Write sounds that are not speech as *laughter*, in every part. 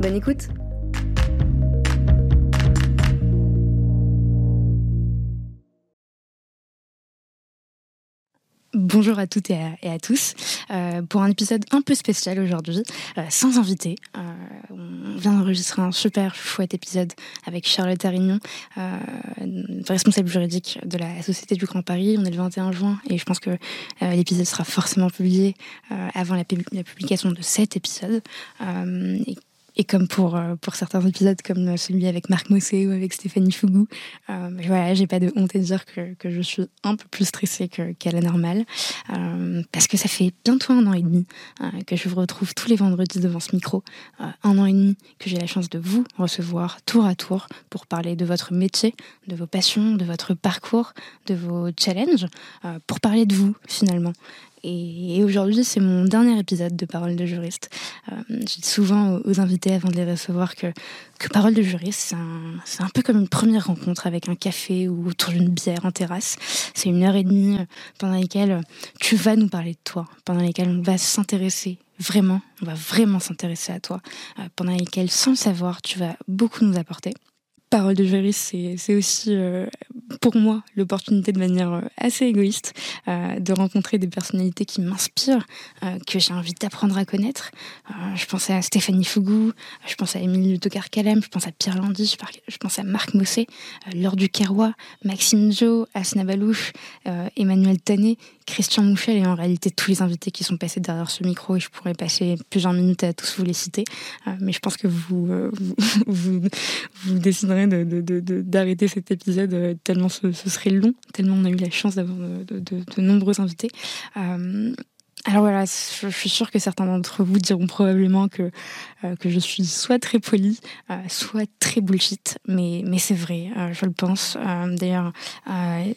Bonne écoute Bonjour à toutes et à, tous. Euh, pour un épisode un peu spécial aujourd'hui, euh, sans invité. Euh, on vient d'enregistrer un super chouette épisode avec Charlotte Arignon, responsable juridique de la Société du Grand Paris. On est le 21 juin et je pense que l'épisode sera forcément publié avant la, publication de cet épisode. Et comme pour, euh, pour certains épisodes, comme celui avec Marc Mossé ou avec Stéphanie Fougou, euh, voilà, j'ai pas de honte à dire que, que je suis un peu plus stressée qu'à la normale. Euh, parce que ça fait bientôt un an et demi euh, que je vous retrouve tous les vendredis devant ce micro. un an et demi que j'ai la chance de vous recevoir tour à tour pour parler de votre métier, de vos passions, de votre parcours, de vos challenges, pour parler de vous finalement. Et, aujourd'hui, c'est mon dernier épisode de Parole de juriste. Euh, je dis souvent aux, invités avant de les recevoir que, que Parole de juriste, c'est un, peu comme une première rencontre avec un café ou autour d'une bière en terrasse. C'est une heure et demie euh, pendant lesquelles tu vas nous parler de toi, pendant lesquelles on va s'intéresser vraiment, on va vraiment s'intéresser à toi, euh, pendant lesquelles, sans le savoir, tu vas beaucoup nous apporter. Parole de juriste, c'est aussi euh, pour moi l'opportunité de manière euh, assez égoïste euh, de rencontrer des personnalités qui m'inspirent, que j'ai envie d'apprendre à connaître. je pense à Stéphanie Fougou, je pense à Émilie Tocard Calem, je pense à Pierre Landy, je, pense à Marc Mossé, Laure Duquerrois, Maxime Jo, Asna Balouche, Emmanuel Tanet, Christian Mouchel et en réalité tous les invités qui sont passés derrière ce micro et je pourrais passer plusieurs minutes à tous vous les citer. mais je pense que vous, *laughs* vous, vous déciderez d'arrêter cet épisode euh, tellement ce, serait long, tellement on a eu la chance d'avoir de, nombreux invités. Euh, alors voilà, je suis sûre que certains d'entre vous diront probablement que, euh, que je suis soit très polie, soit très bullshit, mais, mais c'est vrai, je le pense. D'ailleurs,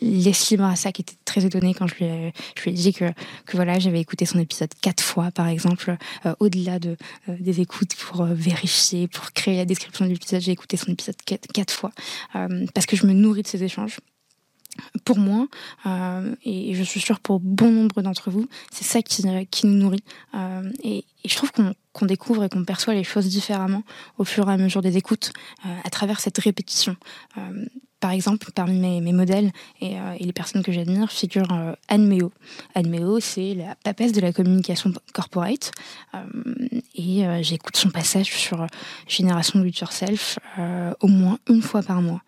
Leslie Marassac était très étonnée quand je lui ai, je lui ai dit que, que voilà, j'avais écouté son épisode quatre fois, par exemple, au-delà de, des écoutes pour vérifier, pour créer la description de l'épisode, j'ai écouté son épisode quatre, quatre fois, parce que je me nourris de ces échanges pour moi, euh, et je suis sûre pour bon nombre d'entre vous, c'est ça qui, qui, nous nourrit. Euh, et, je trouve qu'on découvre et qu'on perçoit les choses différemment au fur et à mesure des écoutes, euh, à travers cette répétition. par exemple, parmi mes, modèles et, et, les personnes que j'admire figure Anne Méo. Anne Méo, c'est la papesse de la communication corporate. et j'écoute son passage sur Génération Do It Yourself au moins une fois par mois.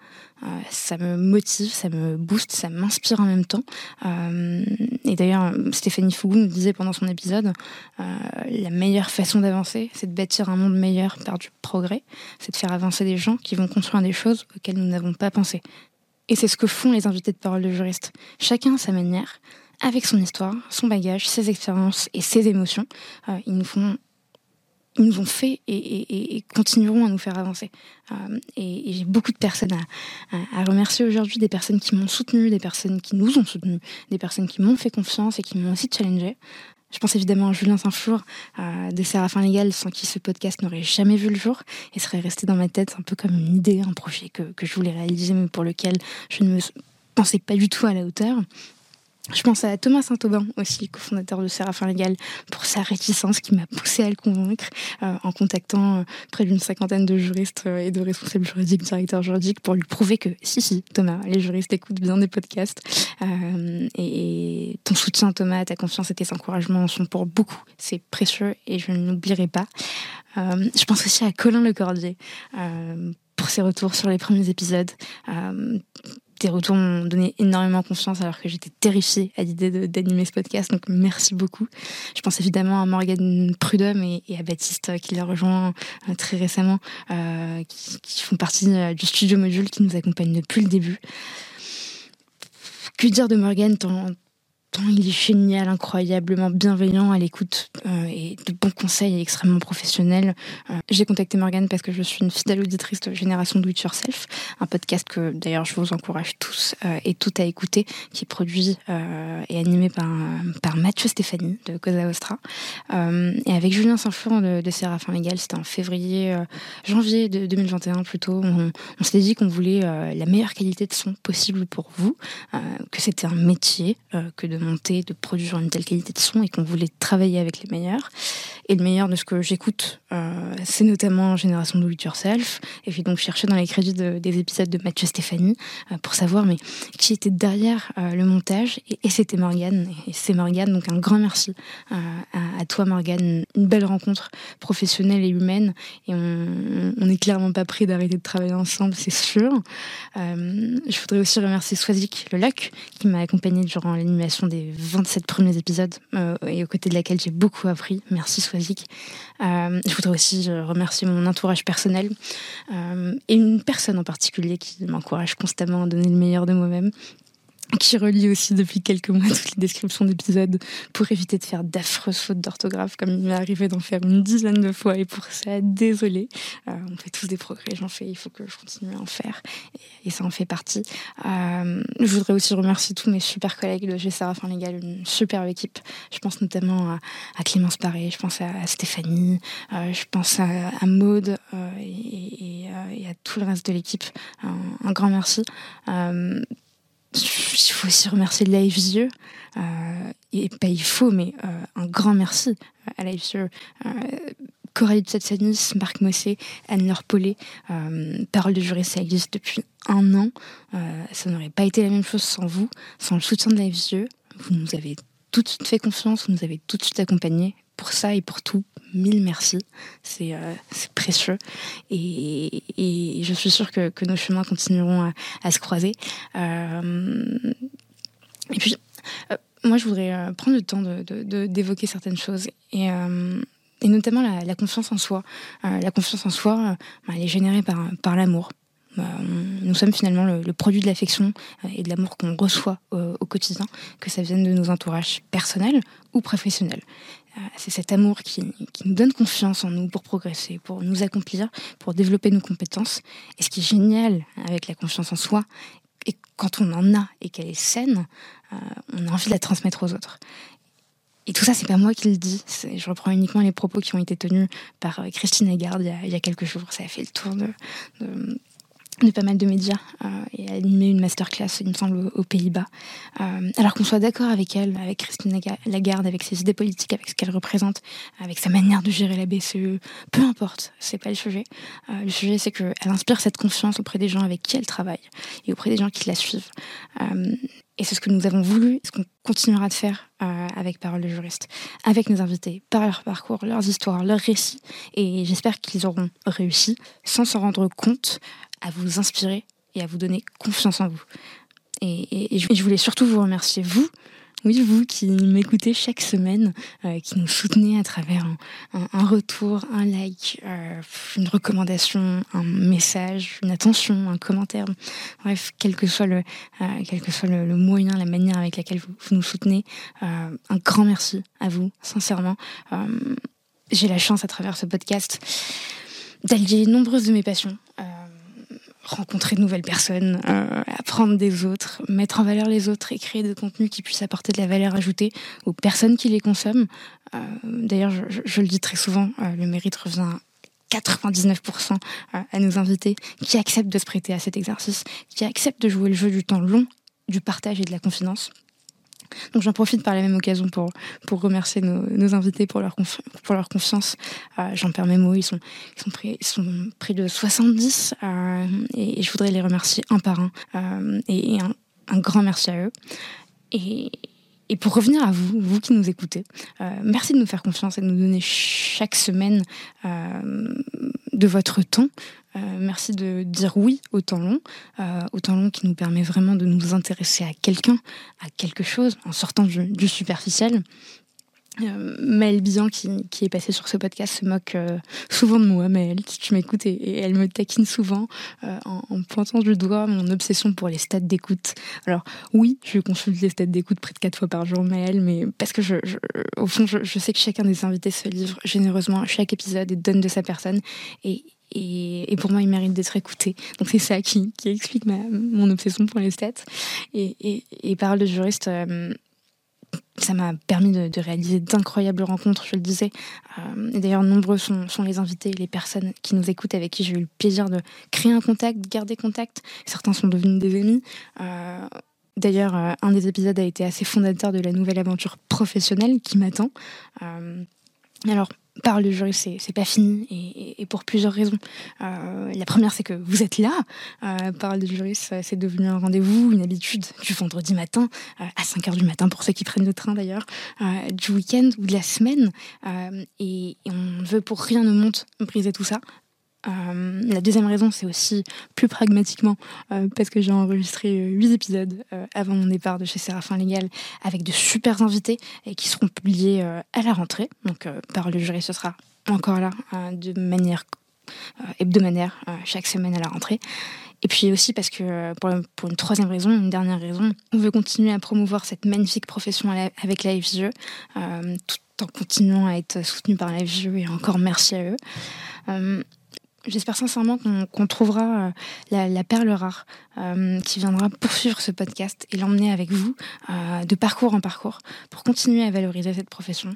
Euh, ça me motive, ça me booste, ça m'inspire en même temps. Euh, et d'ailleurs, Stéphanie Fougou nous disait pendant son épisode, euh, la meilleure façon d'avancer, c'est de bâtir un monde meilleur par du progrès, c'est de faire avancer des gens qui vont construire des choses auxquelles nous n'avons pas pensé. Et c'est ce que font les invités de parole de juristes. Chacun à sa manière, avec son histoire, son bagage, ses expériences et ses émotions. ils nous font ils nous ont fait et, continueront à nous faire avancer. Euh, et, j'ai beaucoup de personnes à, remercier aujourd'hui, des personnes qui m'ont soutenu, des personnes qui nous ont soutenus, des personnes qui m'ont fait confiance et qui m'ont aussi challengé. Je pense évidemment à Julien Saint-Flour euh, de Séraphin Légal, sans qui ce podcast n'aurait jamais vu le jour et serait resté dans ma tête un peu comme une idée, un projet que, que je voulais réaliser, mais pour lequel je ne me pensais pas du tout à la hauteur. Je pense à Thomas Saint-Aubin aussi, cofondateur de Séraphin Légal, pour sa réticence qui m'a poussé à le convaincre euh, en contactant euh, près d'une cinquantaine de juristes euh, et de responsables juridiques, directeurs juridiques, pour lui prouver que si, si, Thomas, les juristes écoutent bien des podcasts. Et, ton soutien, Thomas, ta confiance et tes encouragements sont pour beaucoup. C'est précieux et je ne l'oublierai pas. je pense aussi à Colin Lecordier pour ses retours sur les premiers épisodes tes retours m'ont donné énormément confiance alors que j'étais terrifiée à l'idée d'animer ce podcast. Donc merci beaucoup. Je pense évidemment à Morgane Prudhomme et, à Baptiste euh, qui l'a rejoint euh, très récemment, euh, qui, font partie du studio module qui nous accompagne depuis le début. Que dire de Morgane tant il est génial, incroyablement bienveillant à l'écoute et de bons conseils extrêmement professionnel. J'ai contacté Morgane parce que je suis une fidèle auditrice de Génération Do It Yourself, un podcast que d'ailleurs je vous encourage tous et toutes à écouter, qui est produit et animé par, par Mathieu Stéphanie de Cosa Ostra. et avec Julien Saint-Florent de, de Séraphin Légal, c'était en février, janvier de 2021 plutôt. On, on s'était dit qu'on voulait la meilleure qualité de son possible pour vous, que c'était un métier que de de produire une telle qualité de son et qu'on voulait travailler avec les meilleurs. Et le meilleur de ce que j'écoute, euh, c'est notamment Génération Do It Yourself. Et j'ai donc cherché dans les crédits des épisodes de Mathieu Stéphanie euh, pour savoir mais qui était derrière euh, le montage. Et, c'était Morgane. Et c'est Morgane, donc un grand merci à, toi Morgane. Une belle rencontre professionnelle et humaine. Et on n'est clairement pas prêt d'arrêter de travailler ensemble, c'est sûr. je voudrais aussi remercier Swazik Le Luck qui m'a accompagné durant l'animation des 27 premiers épisodes et aux côtés de laquelle j'ai beaucoup appris. Merci Swazik euh, je voudrais aussi euh, remercier mon entourage personnel euh, et une personne en particulier qui m'encourage constamment à donner le meilleur de moi-même qui relie aussi depuis quelques mois *laughs* toutes les descriptions d'épisodes pour éviter de faire d'affreuses fautes d'orthographe comme il m'est arrivé d'en faire une dizaine de fois et pour ça, désolé. Euh, on fait tous des progrès, j'en fais, il faut que je continue à en faire et, ça en fait partie. Euh, je voudrais aussi remercier tous mes super collègues de G. Fin Légal, une superbe équipe. Je pense notamment à, Clémence Paré, je pense à, Stéphanie, euh, je pense à, Maude et, à tout le reste de l'équipe. Un, grand merci il faut aussi remercier Live Vieux. Euh, et pas il faut, mais euh, un grand merci à Live Vieux. Euh, Coralie Tsetsanis, Marc Mossé, Anne-Laure Paulet. Euh, Parole de juriste, ça existe depuis un an. ça n'aurait pas été la même chose sans vous, sans le soutien de Live Vieux. Vous nous avez tout de suite fait confiance, vous nous avez tout de suite accompagnés pour ça et pour tout, mille merci. C'est euh, précieux. Et, et, je suis sûre que, que nos chemins continueront à, se croiser. Euh, et puis, euh, moi, je voudrais euh, prendre le temps d'évoquer certaines choses. Et, et notamment la, la, confiance en soi. la confiance en soi, bah, elle est générée par, par l'amour. Bah, nous sommes finalement le, produit de l'affection et de l'amour qu'on reçoit au quotidien, que ça vienne de nos entourages personnels ou professionnels. Euh, c'est cet amour qui, nous donne confiance en nous pour progresser, pour nous accomplir, pour développer nos compétences. Et ce qui est génial avec la confiance en soi, et quand on en a et qu'elle est saine, euh, on a envie de la transmettre aux autres. Et tout ça, c'est pas moi qui le dis. Je reprends uniquement les propos qui ont été tenus par euh, Christine Lagarde il y a, quelques jours. Ça a fait le tour de pas mal de médias euh, et animer une masterclass, il me semble, aux, Pays-Bas. Euh, alors qu'on soit d'accord avec elle, avec Christine Lagarde, avec ses idées politiques, avec ce qu'elle représente, avec sa manière de gérer la BCE, peu importe, c'est pas le sujet. Euh, le sujet, c'est qu'elle inspire cette confiance auprès des gens avec qui elle travaille et auprès des gens qui la suivent. Et c'est ce que nous avons voulu, ce qu'on continuera de faire avec Parole de juriste, avec nos invités, par leur parcours, leurs histoires, leurs récits. Et j'espère qu'ils auront réussi, sans s'en rendre compte, à vous inspirer et à vous donner confiance en vous. Et, je voulais surtout vous remercier, vous, oui, vous qui m'écoutez chaque semaine, euh, qui nous soutenez à travers un, retour, un like, euh, une recommandation, un message, une attention, un commentaire. Bref, quel que soit le, euh, quel que soit le, moyen, la manière avec laquelle vous, vous nous soutenez, un grand merci à vous, sincèrement. J'ai la chance à travers ce podcast d'allier nombreuses de mes passions rencontrer de nouvelles personnes, euh, apprendre des autres, mettre en valeur les autres et créer des contenus qui puissent apporter de la valeur ajoutée aux personnes qui les consomment. Euh, D'ailleurs, je, le dis très souvent, euh, le mérite revient 99% euh, à nos invités qui acceptent de se prêter à cet exercice, qui acceptent de jouer le jeu du temps long, du partage et de la confidence. Donc j'en profite par la même occasion pour, pour remercier nos, invités pour leur, pour leur confiance. Euh, J'en perds mes mots, ils sont, ils sont, près, ils sont près de 70 euh, et, et, je voudrais les remercier un par un. Euh, et, et un, un, grand merci à eux. Et, et pour revenir à vous, vous qui nous écoutez, euh, merci de nous faire confiance et de nous donner chaque semaine euh, de votre temps. Euh, merci de dire oui au temps long, euh, au temps long qui nous permet vraiment de nous intéresser à quelqu'un, à quelque chose, en sortant du, du superficiel. Euh, Maëlle Bian, qui, est passée sur ce podcast, se moque euh, souvent de moi, Maëlle, si tu m'écoutes, et, elle me taquine souvent euh, en, pointant du doigt mon obsession pour les stats d'écoute. Alors oui, je consulte les stats d'écoute près de quatre fois par jour, Maëlle, mais parce que je, au fond, je, sais que chacun des invités se livre généreusement à chaque épisode et donne de sa personne. Et, pour moi, il mérite d'être écouté. Donc c'est ça qui, explique ma, mon obsession pour les stats. Et, parole de juriste ça m'a permis de, réaliser d'incroyables rencontres, je le disais. Euh, d'ailleurs, nombreux sont, les invités, les personnes qui nous écoutent, avec qui j'ai eu le plaisir de créer un contact, de garder contact. Certains sont devenus des amis. Euh, d'ailleurs, euh, un des épisodes a été assez fondateur de la nouvelle aventure professionnelle qui m'attend. Alors, parle de jury, c'est pas fini et, pour plusieurs raisons. Euh, la première, c'est que vous êtes là. Euh, parle de jury, c'est devenu un rendez-vous, une habitude du vendredi matin euh, à 5 heures du matin pour ceux qui prennent le train d'ailleurs, euh, du week-end ou de la semaine. Euh, et, et, on veut pour rien au monde briser tout ça. Euh, la deuxième raison, c'est aussi plus pragmatiquement euh, parce que j'ai enregistré huit épisodes euh, avant mon départ de chez Séraphin Légal avec de super invités et qui seront publiés euh, à la rentrée. Donc, euh, par le jury, ce sera encore là euh, de manière hebdomadaire chaque semaine à la rentrée. Et puis aussi parce que pour, pour, une troisième raison, une dernière raison, on veut continuer à promouvoir cette magnifique profession avec la FGE, tout en continuant à être soutenu par la FGE et encore merci à eux. J'espère sincèrement qu'on qu trouvera euh, la, perle rare euh, qui viendra poursuivre ce podcast et l'emmener avec vous euh, de parcours en parcours pour continuer à valoriser cette profession.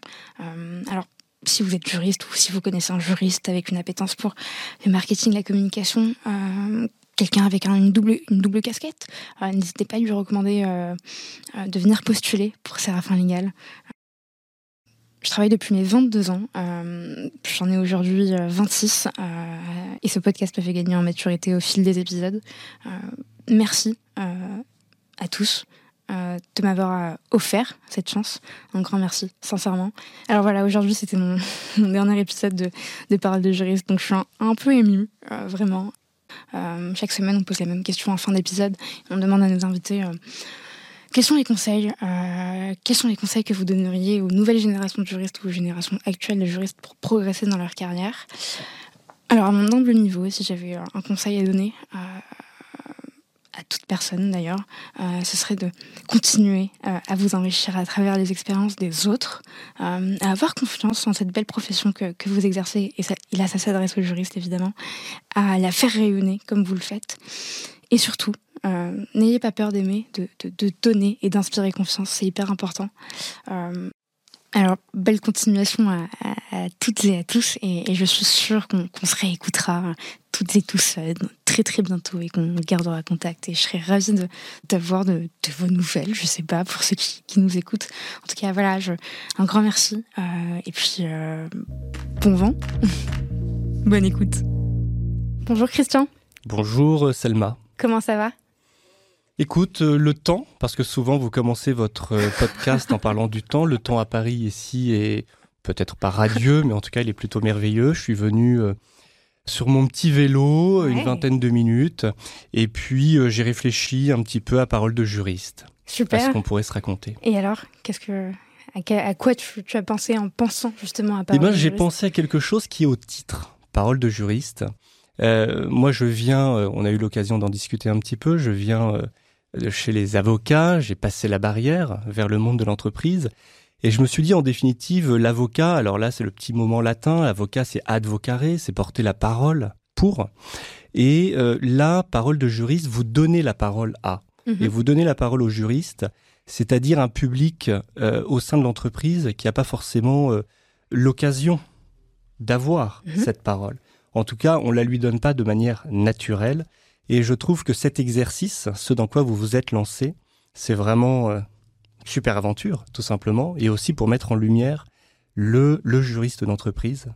Alors, si vous êtes juriste ou si vous connaissez un juriste avec une appétence pour le marketing, la communication, quelqu'un avec un, une, double, une double casquette, n'hésitez pas à lui recommander de venir postuler pour Séraphin Légal. Je travaille depuis mes 22 ans. Euh, J'en ai aujourd'hui 26. Euh, et ce podcast me fait gagner en maturité au fil des épisodes. Euh, merci à tous de m'avoir offert cette chance. Un grand merci, sincèrement. Alors voilà, aujourd'hui c'était mon, *laughs* dernier épisode de, de Parole de juriste, donc je suis un, peu émue, vraiment. chaque semaine, on pose les mêmes questions en fin d'épisode. On demande à nos invités quels sont les conseils euh, Quels sont les conseils que vous donneriez aux nouvelles générations de juristes ou aux générations actuelles de juristes pour progresser dans leur carrière? Alors, à mon humble niveau, si j'avais un conseil à donner euh, à toute personne d'ailleurs, euh, ce serait de continuer à vous enrichir à travers les expériences des autres, à avoir confiance en cette belle profession que, que vous exercez, et, et là ça s'adresse aux juristes évidemment, à la faire rayonner comme vous le faites, et surtout euh, n'ayez pas peur d'aimer, de, donner et d'inspirer confiance, c'est hyper important. Euh, alors, belle continuation à, toutes et à tous, et, je suis sûre qu'on qu se réécoutera toutes et tous euh, très très bientôt et qu'on gardera contact. Et je serais ravie d'avoir de, de, vos nouvelles, je sais pas, pour ceux qui, nous écoutent. En tout cas, voilà, un grand merci, et puis bon vent, *laughs* bonne écoute. Bonjour Christian. Bonjour Selma. Comment ça va? Écoute, euh, le temps, parce que souvent vous commencez votre euh, podcast en parlant du temps. Le temps à Paris ici est peut-être pas radieux, mais en tout cas il est plutôt merveilleux. Je suis venu euh, sur mon petit vélo, ouais. une vingtaine de minutes, et puis euh, j'ai réfléchi un petit peu à parole de juriste. Super. À ce qu'on pourrait se raconter. Et alors, qu'est-ce que à quoi tu, tu, as pensé en pensant justement à parole Eh ben, j'ai pensé à quelque chose qui est au titre, parole de juriste. Euh, moi, je viens, euh, on a eu l'occasion d'en discuter un petit peu, je viens euh, chez les avocats, j'ai passé la barrière vers le monde de l'entreprise. Et je me suis dit, en définitive, l'avocat, alors là, c'est le petit moment latin, l'avocat, c'est advocare, c'est porter la parole pour. Et euh, la parole de juriste, vous donnez la parole à. -hmm. Et vous donnez la parole au juriste, c'est-à-dire un public euh, au sein de l'entreprise qui n'a pas forcément euh, l'occasion d'avoir -hmm. cette parole. En tout cas, on ne la lui donne pas de manière naturelle. Et je trouve que cet exercice, ce dans quoi vous vous êtes lancé, c'est vraiment euh, super aventure, tout simplement, et aussi pour mettre en lumière le, le juriste d'entreprise.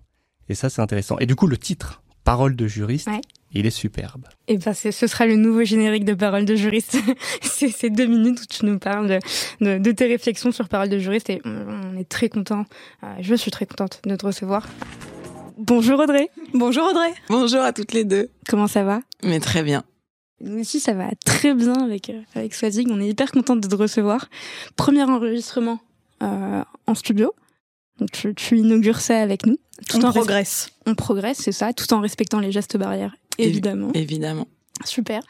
Et ça, c'est intéressant. Et du coup, le titre, Parole de juriste, ouais. il est superbe. Et ben, ce sera le nouveau générique de Parole de juriste. *laughs* c'est ces deux minutes où tu nous parles de, de, de, tes réflexions sur Parole de juriste, et on est très content. Euh, je suis très contente de te recevoir. Bonjour Audrey. Bonjour Audrey. Bonjour à toutes les deux. Comment ça va? Mais très bien. Nous aussi, ça va très bien avec, euh, avec Swazig. On est hyper contente de te recevoir. Premier enregistrement euh, en studio. Donc, tu, tu inaugures ça avec nous. Tout on progresse. On progresse, c'est ça, tout en respectant les gestes barrières, évidemment. évidemment. Super.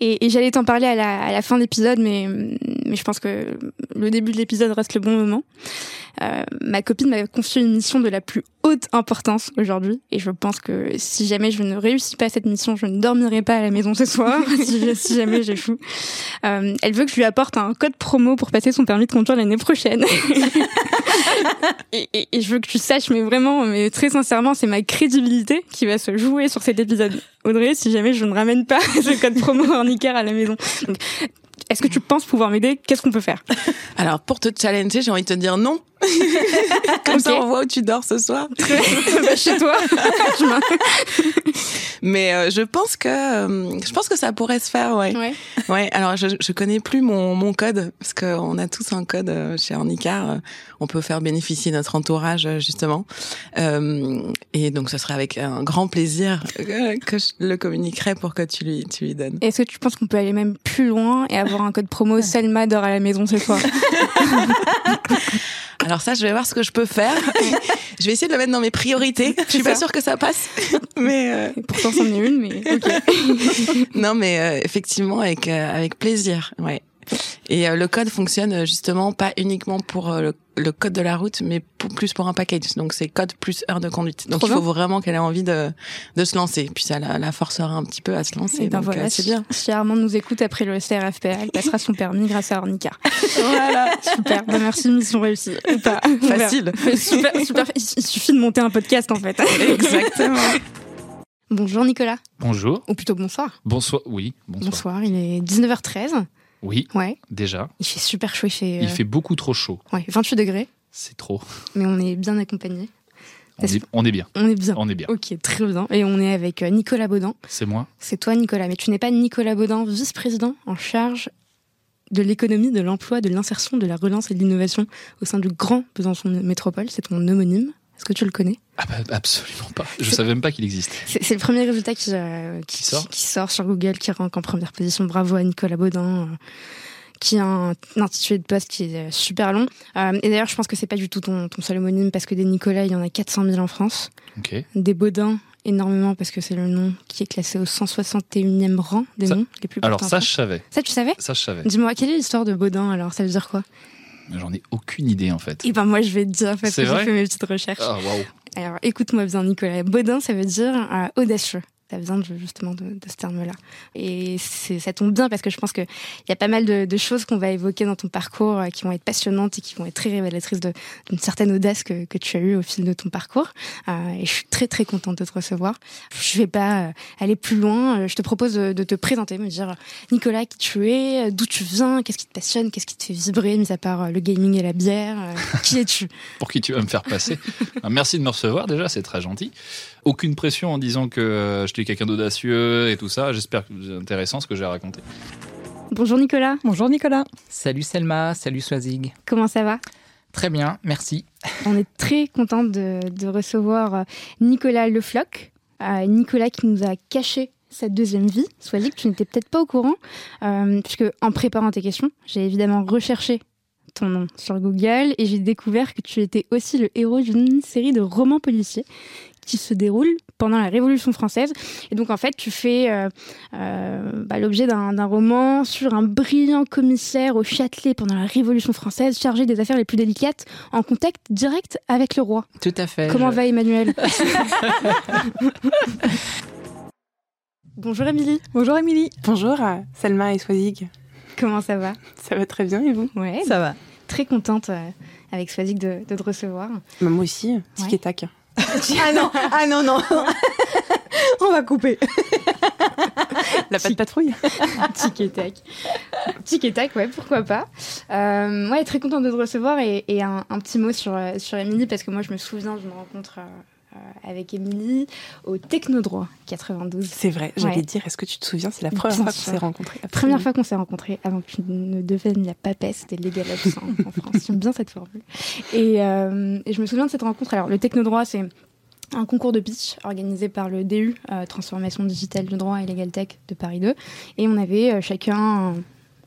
Et, et j'allais t'en parler à la, à la fin de l'épisode, mais, mais je pense que le début de l'épisode reste le bon moment. Euh, ma copine m'a confié une mission de la plus haute importance aujourd'hui, et je pense que si jamais je ne réussis pas cette mission, je ne dormirai pas à la maison ce soir, *laughs* si, si, jamais j'échoue. Euh, elle veut que je lui apporte un code promo pour passer son permis de conduire l'année prochaine. *laughs* *laughs* et, je veux que tu saches, mais vraiment, mais très sincèrement, c'est ma crédibilité qui va se jouer sur cet épisode. Audrey, si jamais je ne ramène pas *laughs* ce code promo Ornicar à la maison. Est-ce que tu penses pouvoir m'aider? Qu'est-ce qu'on peut faire? *laughs* Alors, pour te challenger, j'ai envie de te dire non. *laughs* Comme okay. ça, on voit où tu dors ce soir. *laughs* bah, chez toi. Mais euh, je pense que euh, je pense que ça pourrait se faire, ouais. Ouais. ouais alors, je je connais plus mon mon code parce qu'on a tous un code euh, chez Ornicar. On peut faire bénéficier notre entourage justement. Euh, et donc, ce serait avec un grand plaisir que je le communiquerai pour que tu lui tu lui donnes. Est-ce que tu penses qu'on peut aller même plus loin et avoir un code promo Selma dort à la maison ce soir *laughs* Alors ça, je vais voir ce que je peux faire. je vais essayer de le mettre dans mes priorités. Je suis pas sûre que ça passe, mais euh... pourtant c'en est une, mais ok. non, mais euh, effectivement avec euh, avec plaisir, ouais. Et euh, le code fonctionne justement pas uniquement pour le, le, code de la route, mais pour, plus pour un package. Donc c'est code plus heure de conduite. Donc Trop il faut bien. vraiment qu'elle ait envie de, de se lancer. Puis ça la, la forcera un petit peu à se lancer. Et ben donc voilà, euh, c'est bien. Si Armand nous écoute après le CRFPA, elle passera son permis grâce à Ornica. *laughs* voilà. Super. Ben merci, mission réussie. Ou pas. Facile. super, super. Il suffit de monter un podcast en fait. Exactement. Bonjour Nicolas. Bonjour. Ou plutôt bonsoir. Bonsoir. Oui, bonsoir. Bonsoir. Il est 19h13. Oui. Ouais. Déjà. Il fait super chaud. Il fait, Il fait beaucoup trop chaud. Ouais, 28 degrés. C'est trop. Mais on est bien accompagné. On est, on est, bien. On est bien. On est bien. Ok, très bien. Et on est avec euh, Nicolas Baudin. C'est moi. C'est toi, Nicolas. Mais tu n'es pas Nicolas Baudin, vice-président en charge de l'économie, de l'emploi, de l'insertion, de la relance et de l'innovation au sein du Grand Besançon Métropole. C'est ton homonyme. Est-ce que tu le connais? Ah bah, Absolument pas. Je savais même pas qu'il existait. C'est le premier résultat qui, euh, qui, qui, sort? qui, sort sur Google, qui rank en première position. Bravo à Nicolas Baudin. Euh, qui a un, un, intitulé de poste qui est super long. Euh, et d'ailleurs, je pense que c'est pas du tout ton, ton, seul homonyme parce que des Nicolas, il y en a 400 000 en France. Okay. Des Baudin, énormément parce que c'est le nom qui est classé au 161e rang des ça, noms les plus Alors ça, je savais. Ça, tu savais? Ça, je savais. Dis-moi, quelle est l'histoire de Baudin alors? Ça veut dire quoi? J'en ai aucune idée en fait. Et ben moi, je vais te dire parce que j'ai fait mes petites recherches. Ah, wow. Alors, écoute-moi bien, Nicolas. Baudin, ça veut dire euh, audacieux. Ça vient de, justement de, de ce terme-là. Et ça tombe bien parce que je pense qu'il y a pas mal de, de choses qu'on va évoquer dans ton parcours euh, qui vont être passionnantes et qui vont être très révélatrices d'une certaine audace que, que, tu as eue au fil de ton parcours. Euh, et je suis très très contente de te recevoir. Je vais pas euh, aller plus loin. Je te propose de, de te présenter, me dire Nicolas qui tu es, d'où tu viens, qu'est-ce qui te passionne, qu'est-ce qui te fait vibrer, mis à part le gaming et la bière. qui es-tu? *laughs* Pour qui tu vas me faire passer *laughs* Merci de me recevoir déjà, c'est très gentil. Aucune pression en disant que euh, je suis quelqu'un d'audacieux et tout ça. J'espère que c'est intéressant ce que j'ai à raconter. Bonjour Nicolas. Bonjour Nicolas. Salut Selma, salut Swazig. Comment ça va? Très bien, merci. On est très content de, de, recevoir euh, Nicolas Lefloc. Euh, Nicolas qui nous a caché sa deuxième vie. Swazig, tu n'étais peut-être pas au courant, euh, puisque en préparant tes questions, j'ai évidemment recherché ton nom sur Google et j'ai découvert que tu étais aussi le héros d'une série de romans policiers qui se déroule pendant la Révolution française. Et donc, en fait, tu fais euh, euh, bah, l'objet d'un roman sur un brillant commissaire au Châtelet pendant la Révolution française, chargé des affaires les plus délicates, en contact direct avec le roi. Tout à fait. Comment je... va Emmanuel *laughs* *laughs* Bonjour Émilie. Bonjour Émilie. Bonjour Selma et Swazig. Comment ça va? Ça va très bien et vous? Ouais. Ça va. Très contente euh, avec Swazig de, de, te recevoir. Bah, moi aussi, tic Ouais. et tac. Ah non, ah non, non. *laughs* On va couper. La patte patrouille. Tic et tac. Tic et tac, ouais, pourquoi pas. Euh, ouais, très contente de te recevoir et, et un, un, petit mot sur, sur Émilie, parce que moi, je me souviens d'une rencontre euh, avec Émilie au Technodroit 92. C'est vrai, j'allais Ouais. dire, est-ce que tu te souviens, c'est la première Bien fois qu'on s'est rencontrés. Première fois qu'on s'est rencontrés, avant que tu ne deviennes la papesse des légal absents en France. *laughs* J'aime bien cette formule. Et, euh, et je me souviens de cette rencontre. Alors, le Technodroit, c'est un concours de pitch organisé par le DU, euh, Transformation Digitale du Droit et Legal Tech de Paris 2. Et on avait euh, chacun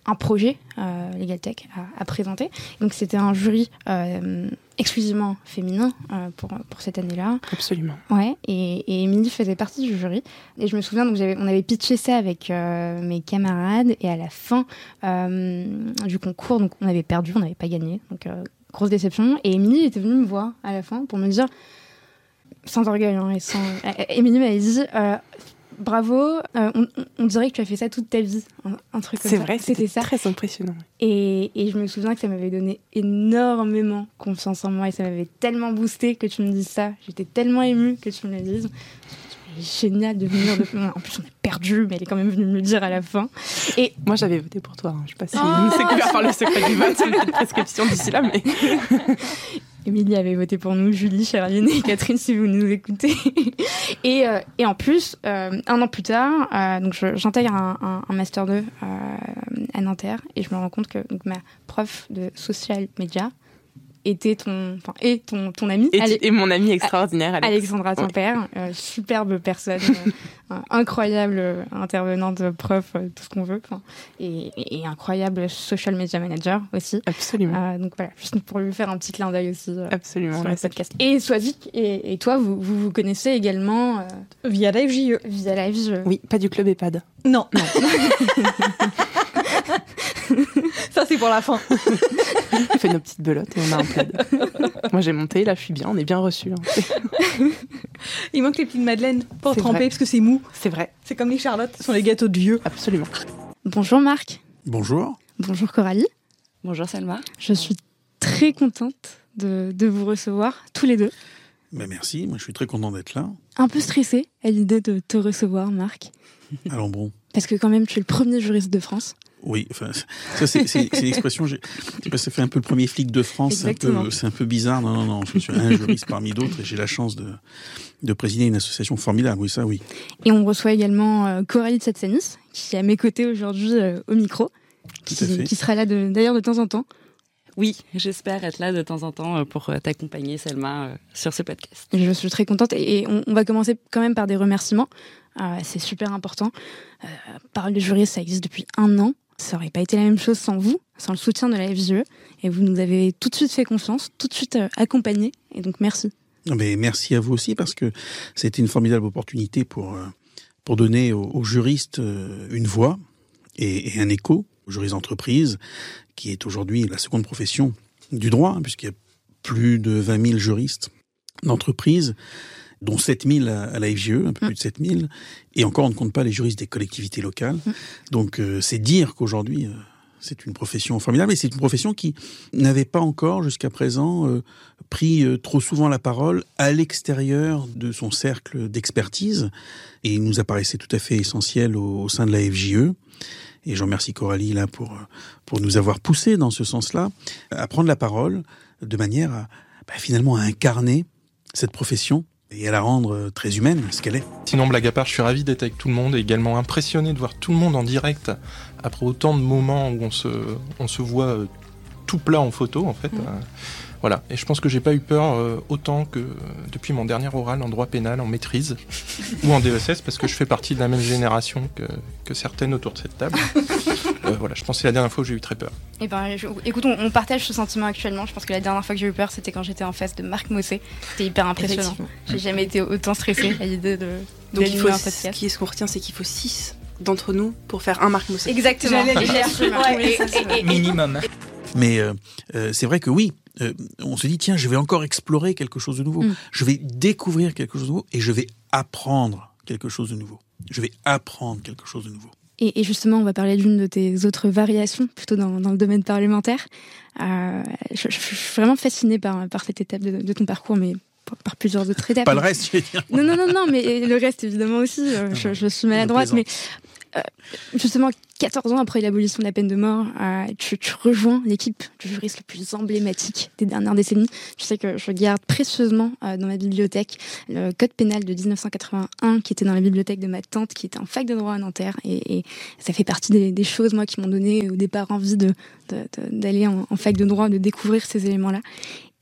un, projet euh, Legal Tech à, à présenter. Donc c'était un jury euh, exclusivement féminin euh, pour, pour cette année-là. Absolument. Ouais, et, et Émilie faisait partie du jury. Et je me souviens, donc on avait pitché ça avec euh, mes camarades, et à la fin euh, du concours, donc on avait perdu, on n'avait pas gagné, donc grosse déception. Et Émilie était venue me voir à la fin pour me dire, sans orgueil, hein, et sans... *laughs* Émilie m'avait dit, bravo, euh, on, dirait que tu as fait ça toute ta vie, un, un truc comme C'est ça. vrai, c'était ça. très impressionnant. Et, et je me souviens que ça m'avait donné énormément confiance en moi et ça m'avait tellement boosté que tu me dises ça. J'étais tellement émue que tu me le dises. C'est Génial de venir. De... En plus, on a perdu, mais elle est quand même venue me le dire à la fin. Et Moi, j'avais voté pour toi. hein. Je sais pas si Oh c'est couvert par *laughs* le secret du vote, c'est une petite prescription d'ici là, mais *laughs* Émilie avait voté pour nous, Julie, Charline et Catherine, si vous nous écoutez. *laughs* et, euh, et en plus, euh, un an plus tard, euh, j'intègre un, master 2 euh, à Nanterre et je me rends compte que donc, ma prof de social media était ton, enfin, est ton, ton amie. et, Ale- et mon ami extraordinaire, Alex. Alexandra Tempère, euh, superbe personne, euh, incroyable euh, intervenante, euh, prof, euh, tout ce qu'on veut, et, et- et incroyable social media manager aussi. Absolument. Euh, donc voilà, juste pour lui faire un petit clin d'œil aussi euh, Absolument. sur le podcast. Et Swazik et, et toi, vous, vous vous connaissez également euh, Via Live JE. via la vie. Oui, pas du club EHPAD. Non, non. *laughs* *laughs* *laughs* Ça, c'est pour la fin. On fait nos petites belotes et on a un plaid. Moi, j'ai monté, là, je suis bien, on est bien reçus. hein. Il manque les petites madeleines pour tremper vrai. parce que c'est mou. C'est vrai, C'est comme les charlottes, ce sont les gâteaux de vieux. absolument. Bonjour Marc, Bonjour. bonjour Coralie. Bonjour Salma. Je suis très contente de, de vous recevoir tous les deux. Ben merci, moi je suis très content d'être là. Un peu stressée à l'idée de te recevoir, Marc, Alors bon, parce que quand même tu es le premier juriste de France. Oui, enfin, ça c'est c'est- c'est l'expression, j'ai- fait un peu le premier flic de France, c'est un, Exactement. peu, c'est un peu bizarre. Non, non, non, je suis un juriste parmi d'autres et j'ai la chance de, de présider une association formidable, oui, ça oui. Et on reçoit également euh, Coralie de Satsanis, qui est à mes côtés aujourd'hui euh, au micro, qui, qui sera là de- d'ailleurs de temps en temps. Oui, j'espère être là de temps en temps euh, pour euh, t'accompagner Selma euh, sur ce podcast. Je suis très contente et et on, on va commencer quand même par des remerciements. Euh, c'est super important. Euh, Parole de juriste, ça existe depuis un an. Ça aurait pas été la même chose sans vous, sans le soutien de la FJE. Et vous nous avez tout de suite fait confiance, tout de suite euh, accompagné. Et donc merci. Mais merci à vous aussi parce que c'était une formidable opportunité pour, euh, pour donner aux, juristes euh, une voix et, et un écho aux juristes d'entreprise, qui est aujourd'hui la seconde profession du droit, hein, puisqu'il y a plus de 20 000 juristes d'entreprise, dont 7 000 à, la FGE, un peu plus de 7 000, et encore on ne compte pas les juristes des collectivités locales. Donc euh, c'est dire qu'aujourd'hui, euh, c'est une profession formidable, et c'est une profession qui n'avait pas encore jusqu'à présent euh, pris euh, trop souvent la parole à l'extérieur de son cercle d'expertise, et il nous apparaissait tout à fait essentiel au, au sein de la FJE. Et je remercie Coralie là pour, euh, pour nous avoir poussé dans ce sens-là, à prendre la parole de manière à bah, finalement à incarner cette profession et à la rendre euh, très humaine, ce qu'elle est. Sinon, blague à part, je suis ravi d'être avec tout le monde et également impressionné de voir tout le monde en direct après autant de moments où on se, on se voit euh, tout plat en photo, en fait. Euh, voilà. Et je pense que j'ai pas eu peur euh, autant que euh, depuis mon dernier oral en droit pénal, en maîtrise ou en DSS, parce que je fais partie de la même génération que, que certaines autour de cette table. Euh, voilà, je pense que c'est la dernière fois où j'ai eu très peur. Et ben, je- écoute, on, on partage ce sentiment actuellement. Je pense que la dernière fois que j'ai eu peur, c'était quand j'étais en face de Marc Mossé. C'était hyper impressionnant. J'ai jamais été autant stressée à l'idée de Donc il faut, un ce qui est ce qu'on retient, c'est qu'il faut 6 d'entre nous pour faire un Marc Mousset. Exactement. Minimum. Mais euh, euh, c'est vrai que oui, euh, on se dit tiens, je vais encore explorer quelque chose de nouveau. Mm. Je vais découvrir quelque chose de nouveau et je vais apprendre quelque chose de nouveau. Je vais apprendre quelque chose de nouveau. Et, et justement, on va parler d'une de tes autres variations, plutôt dans, dans le domaine parlementaire. Euh, je, je suis vraiment fascinée par, par cette étape de, de ton parcours, mais par, par plusieurs autres étapes. Pas le reste, je vais dire. Non, non, non, non, mais le reste, évidemment aussi. euh, je, je suis maladroite, mais justement, 14 ans après l'abolition de la peine de mort, euh, tu, rejoins l'équipe du juriste le plus emblématique des dernières décennies. Je sais que je garde précieusement euh, dans ma bibliothèque le code pénal de 1981 qui était dans la bibliothèque de ma tante qui était en fac de droit à Nanterre et, ça fait partie des, choses moi qui m'ont donné au départ envie d'aller en, fac de droit, de découvrir ces éléments-là.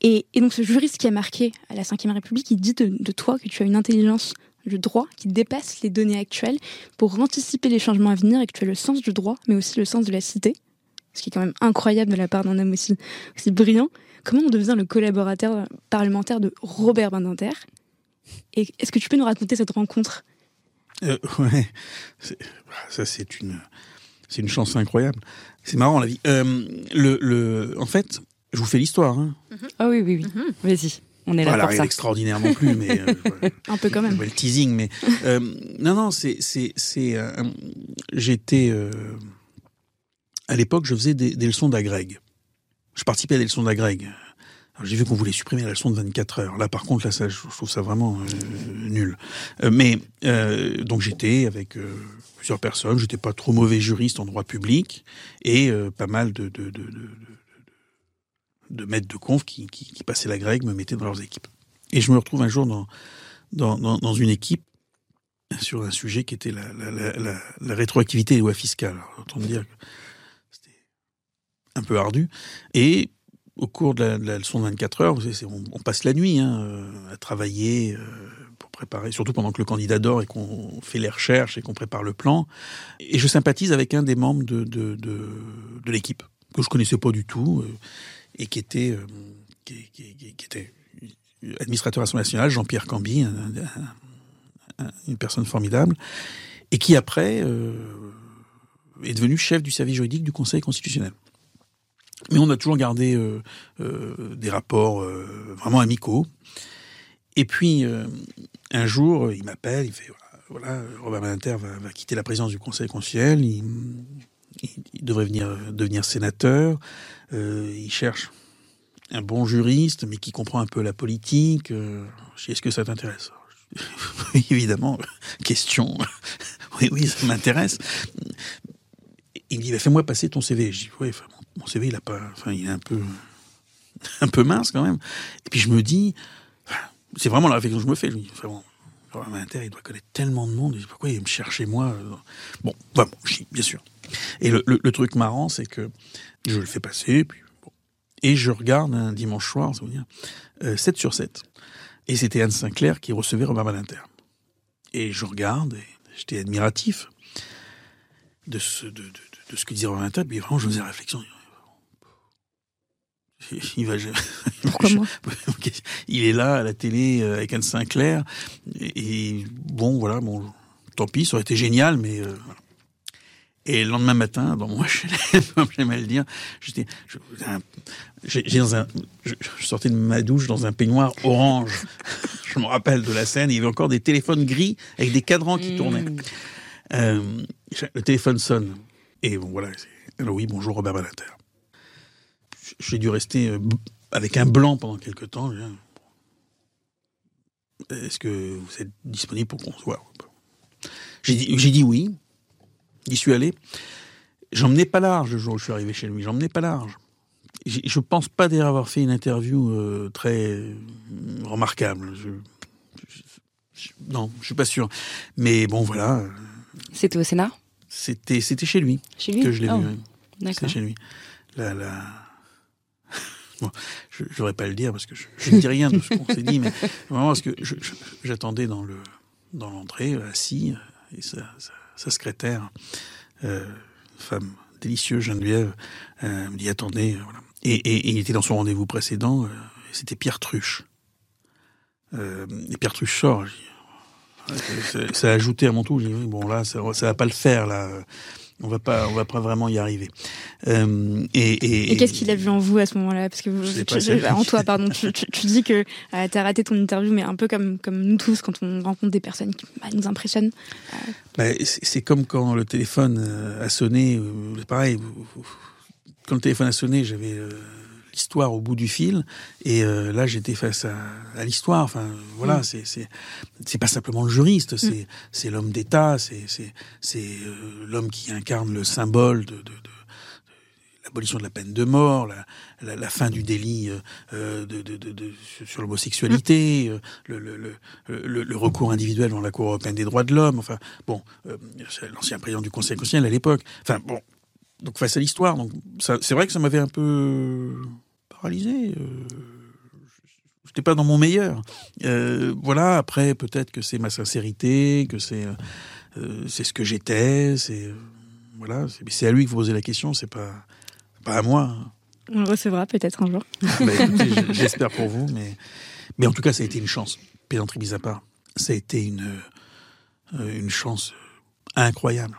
Et, donc ce juriste qui a marqué à la Ve République, il dit de toi que tu as une intelligence du droit qui dépasse les données actuelles pour anticiper les changements à venir et que tu as le sens du droit, mais aussi le sens de la cité. ce qui est quand même incroyable de la part d'un homme aussi, aussi brillant. Comment on devient le collaborateur parlementaire de Robert Badinter? Et est-ce que tu peux nous raconter cette rencontre? Euh, Ouais, ça c'est une, c'est une chance incroyable. C'est marrant la vie. Euh, le, le, en fait, je vous fais l'histoire. Hein. Ah oui, oui, oui. Vas-y. On est là Voilà, pour ça. d'extraordinaire non plus, mais euh, *laughs* Un peu quand même. le teasing, mais euh, non, non, c'est, c'est, c'est. euh, J'étais euh, à l'époque, je faisais des, des leçons d'agrég. Je participais à des leçons d'agrég. Alors, J'ai vu qu'on voulait supprimer la leçon de 24 heures. Là, par contre, là, ça, je trouve ça vraiment euh, nul. Euh, mais euh, donc j'étais avec euh, plusieurs personnes. J'étais pas trop mauvais juriste en droit public et euh, pas mal de, de, de, de, de- maîtres de conf qui, qui, passaient la grecque me mettaient dans leurs équipes. Et je me retrouve un jour dans, dans, dans, une équipe sur un sujet qui était la, la, rétroactivité des lois fiscales. Alors, autant dire que c'était un peu ardu. Et au cours de la, de la leçon de 24 heures, on, passe la nuit hein, euh, à travailler euh, préparer, surtout pendant que le candidat dort et qu'on fait les recherches et qu'on prépare le plan. Et je sympathise avec un des membres de, de, de, de l'équipe que je connaissais pas du tout euh, et qui était, euh, qui, était administrateur à l'Assemblée nationale, Jean-Pierre un- une personne formidable, et qui après euh, est devenu chef du service juridique du Conseil constitutionnel. Mais on a toujours gardé euh, des rapports vraiment amicaux. Et puis, un jour, il m'appelle, il fait, voilà, Robert Badinter va, quitter la présidence du Conseil constitutionnel, il, devrait venir devenir sénateur, euh, il cherche un bon juriste, mais qui comprend un peu la politique. Euh, est-ce que ça t'intéresse? Oui, *laughs* évidemment, *laughs* question. *laughs* oui, oui, ça m'intéresse. Il dit, bah, fais-moi passer ton CV. Je dis, enfin, mon CV, il a pas, enfin, il est un peu, un peu mince quand même. Et puis je me dis, c'est vraiment la réflexion que je me fais. Je dis, il doit connaître tellement de monde. Pourquoi il me chercher moi? Bon, bah, bon, bien sûr. Et le, le- le truc marrant, c'est que je le fais passer, puis bon. et je regarde un dimanche soir, ça veut dire, euh, 7 sur 7. Et c'était Anne Sinclair qui recevait Robert Badinter. Et je regarde, et j'étais admiratif de ce, de, de, de- de ce que disait Robert Badinter, puis vraiment, je faisais la réflexion. *laughs* Il va, Pourquoi *laughs* moi *laughs* il est là à la télé euh, avec Anne Sinclair, et, et bon, voilà, bon, tant pis, ça aurait été génial, mais euh, voilà. Et le lendemain matin, dans mon HLM, comme j'aime à le dire, j'étais, j'ai dans un, je, je sortais de ma douche dans un peignoir orange. *laughs* je me rappelle de la scène. Il y avait encore des téléphones gris avec des cadrans qui tournaient. Euh, le téléphone sonne. Et bon, voilà. Alors oui, bonjour Robert Badinter. J'ai dû rester euh, avec un blanc pendant quelques temps. Est-ce que vous êtes disponible pour qu'on se voit J'ai dit, j'ai dit oui. J'y suis allé. J'emmenais pas large le jour où je suis arrivé chez lui. J'emmenais pas large. Je pense pas d'ailleurs avoir fait une interview euh, très remarquable. Je, je- je- non, je suis pas sûr. Mais bon, voilà. C'était au Sénat? C'était, c'était chez lui. Chez lui? que je l'ai Oh, vu. d'accord. Chez lui. La, la... *laughs* Bon, je n'aurais pas à le dire parce que je, ne dis rien de ce qu'on s'est dit, mais vraiment parce que j'attendais dans le dans l'entrée assis et sa, sa secrétaire, euh, femme délicieuse Geneviève, euh, me dit attendez, euh, voilà. Et, et- il était dans son rendez-vous précédent, euh, c'était Pierre Truche. Euh, et Pierre Truche sort. euh, ça- a ajouté à mon tour. Je dis, bon là, ça, ça va pas le faire là. On va pas, on va pas vraiment y arriver. Euh, et et, Et qu'est-ce qu'il a vu en vous à ce moment-là? Parce que vous- tu- en toi, pardon, tu, dis que euh, tu as raté ton interview, mais un peu comme, comme nous tous quand on rencontre des personnes qui bah, nous impressionnent. Bah, c'est comme quand le téléphone euh, a sonné. euh, pareil. Quand le téléphone a sonné, j'avais euh, l'histoire au bout du fil, et euh, là j'étais face à, à l'histoire. Enfin, voilà, Mm. c'est c'est c'est pas simplement le juriste, c'est c'est l'homme d'État, c'est c'est c'est euh, l'homme qui incarne le symbole de, de, de l'abolition de la peine de mort, la, la, la fin du délit euh, de, de, de, de- sur l'homosexualité, euh, le, le, le, le, le recours individuel dans la Cour européenne des droits de l'homme, enfin, bon, euh, c'est l'ancien président du Conseil constitutionnel à l'époque, enfin, bon, donc face à l'histoire, donc c'est vrai que ça m'avait un peu paralysé. Euh, J'étais pas dans mon meilleur. Euh, voilà. Après, peut-être que c'est ma sincérité, que c'est euh, euh, c'est ce que j'étais. C'est voilà. C'est à lui que vous posez la question. C'est pas Pas à moi. hein. On le recevra peut-être un jour. *laughs* Bah, J'espère pour vous, mais, mais en tout cas, ça a été une chance. Pédanterie mise à part, ça a été une, une chance incroyable.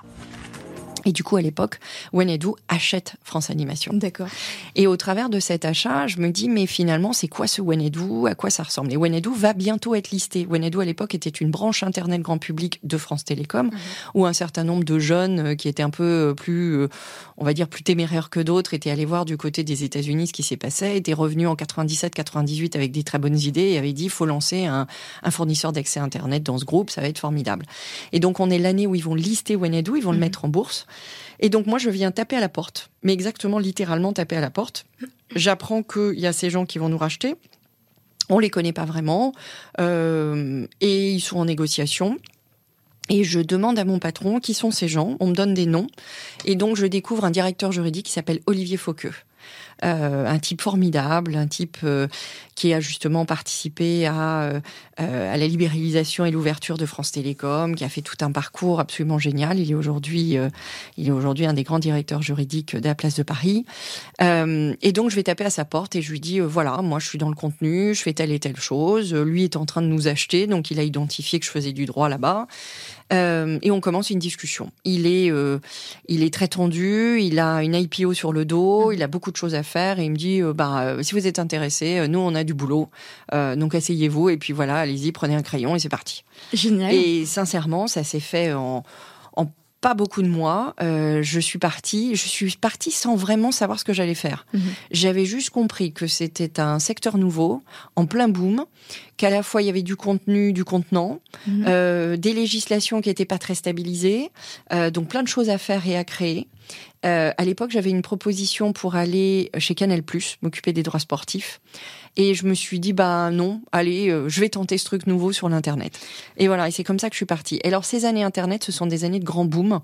Et du coup, à l'époque, Wenedou achète France Animation. D'accord. Et au travers de cet achat, je me dis, mais finalement, c'est quoi ce Wenedou? À quoi ça ressemble? Et Wenedou va bientôt être listé. Wenedou, à l'époque, était une branche Internet grand public de France Télécom, où un certain nombre de jeunes euh, qui étaient un peu euh, plus, euh, on va dire, plus téméraires que d'autres, étaient allés voir du côté des États-Unis ce qui s'est passé, étaient revenus en 97-98 avec des très bonnes idées et avaient dit, il faut lancer un, un fournisseur d'accès Internet dans ce groupe, ça va être formidable. Et donc, on est l'année où ils vont lister Wenedou, ils vont le mettre en bourse. Et donc moi, je viens taper à la porte, mais exactement littéralement taper à la porte. J'apprends qu'il y a ces gens qui vont nous racheter. On les connaît pas vraiment euh, et ils sont en négociation. Et je demande à mon patron qui sont ces gens. On me donne des noms et donc je découvre un directeur juridique qui s'appelle Olivier Fauqueux. Euh, un type formidable, un type euh, qui a justement participé à, euh, euh, à la libéralisation et l'ouverture de France Télécom, qui a fait tout un parcours absolument génial. Il est aujourd'hui, euh, il est aujourd'hui un des grands directeurs juridiques de la place de Paris. Et donc je vais taper à sa porte et je lui dis voilà, moi je suis dans le contenu, je fais telle et telle chose. Lui est en train de nous acheter, donc il a identifié que je faisais du droit là-bas. Euh, et on commence une discussion. Il est, euh, il est très tendu, il a une IPO sur le dos, il a beaucoup de choses à faire et il me dit, euh, bah, si vous êtes intéressé, nous on a du boulot, donc asseyez-vous et puis voilà, allez-y, prenez un crayon et c'est parti. Génial. Et sincèrement, ça s'est fait en, en pas beaucoup de mois. Euh, je suis partie, je suis partie sans vraiment savoir ce que j'allais faire. Mhm. J'avais juste compris que c'était un secteur nouveau, en plein boom, qu'à la fois il y avait du contenu, du contenant, Mhm. euh, des législations qui n'étaient pas très stabilisées, euh, donc plein de choses à faire et à créer. Euh, à l'époque, j'avais une proposition pour aller chez Canal+, m'occuper des droits sportifs. Et je me suis dit, bah non, allez, euh, je vais tenter ce truc nouveau sur l'Internet. Et voilà, et c'est comme ça que je suis partie. Et alors, ces années Internet, ce sont des années de grand boom.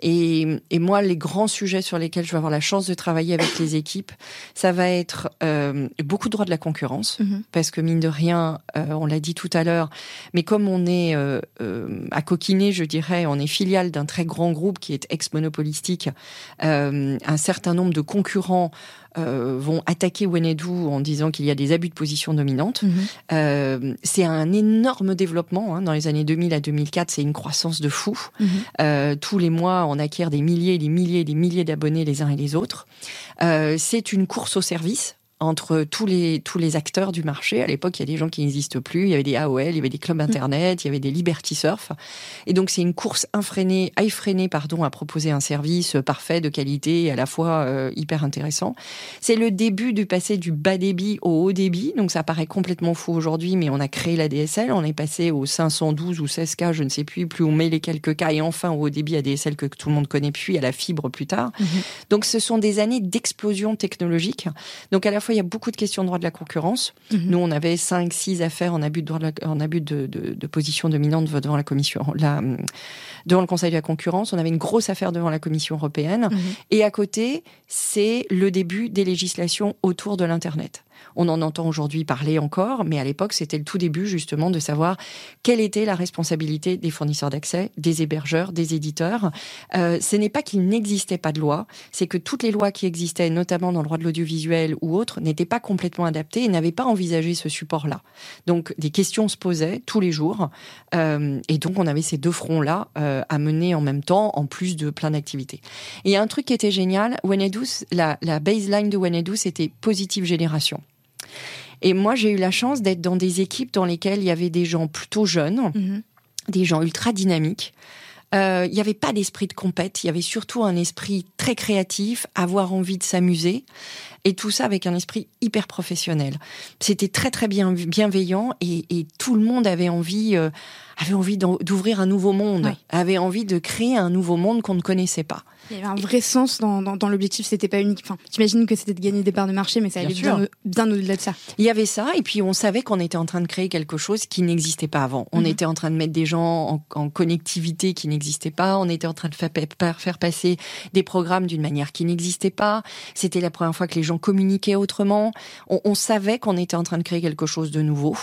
Et, et moi, les grands sujets sur lesquels je vais avoir la chance de travailler avec les équipes, ça va être euh, beaucoup de droits de la concurrence. Mhm. Parce que mine de rien, euh, on l'a dit tout à l'heure, mais comme on est euh, euh, à coquiner, je dirais, on est filiale d'un très grand groupe qui est ex-monopolistique, euh, un certain nombre de concurrents euh, vont attaquer Wenedou en disant qu'il y a des abus de position dominante. Mhm. Euh, c'est un énorme développement. hein. Dans les années 2000 à 2004, c'est une croissance de fou. Mhm. Euh, tous les mois, on acquiert des milliers, des milliers, des milliers d'abonnés les uns et les autres. Euh, c'est une course au service entre tous les tous les acteurs du marché. À l'époque, il y a des gens qui n'existent plus. Il y avait des AOL, il y avait des clubs internet, il y avait des Liberty Surf. Et donc, c'est une course infrénée, effrénée, pardon, à proposer un service parfait, de qualité, et à la fois euh, hyper intéressant. C'est le début du passé du bas débit au haut débit. Donc, ça paraît complètement fou aujourd'hui, mais on a créé la DSL. On est passé au 512 ou 16K, je ne sais plus, plus on met les quelques cas, et enfin au haut débit ADSL que tout le monde connaît, puis à la fibre plus tard. Donc, ce sont des années d'explosion technologique. Donc, à la fois, il y a beaucoup de questions de droit de la concurrence. Mhm. Nous, on avait 5, 6 affaires en abus de, droit de la- en abus de, de- de position dominante devant la commission, la, devant le Conseil de la concurrence. On avait une grosse affaire devant la Commission européenne. Mhm. Et à côté, c'est le début des législations autour de l'Internet. On en entend aujourd'hui parler encore, mais à l'époque, c'était le tout début justement de savoir quelle était la responsabilité des fournisseurs d'accès, des hébergeurs, des éditeurs. Euh, ce n'est pas qu'il n'existait pas de loi, c'est que toutes les lois qui existaient, notamment dans le droit de l'audiovisuel ou autres, n'étaient pas complètement adaptées et n'avaient pas envisagé ce support-là. Donc des questions se posaient tous les jours, euh, et donc on avait ces deux fronts-là euh, à mener en même temps, en plus de plein d'activités. Et un truc qui était génial, la, la baseline de Wenedus, c'était positive génération. Et moi, j'ai eu la chance d'être dans des équipes dans lesquelles il y avait des gens plutôt jeunes, Mhm. des gens ultra dynamiques. Euh, Il n'y avait pas d'esprit de compète, il y avait surtout un esprit très créatif, avoir envie de s'amuser, et tout ça avec un esprit hyper professionnel. C'était très très bien bienveillant et, et tout le monde avait envie, euh, avait envie d'ouvrir un nouveau monde, avait envie de créer un nouveau monde qu'on ne connaissait pas. Il y avait un vrai sens dans, dans, dans l'objectif. C'était pas unique. Enfin, j'imagine que c'était de gagner des parts de marché, mais ça Bien allait sûr. bien, bien au-delà de ça. Il y avait ça, et puis on savait qu'on était en train de créer quelque chose qui n'existait pas avant. On Mhm. était en train de mettre des gens en, en connectivité qui n'existait pas. On était en train de fa- pa- faire passer des programmes d'une manière qui n'existait pas. C'était la première fois que les gens communiquaient autrement. On, on savait qu'on était en train de créer quelque chose de nouveau.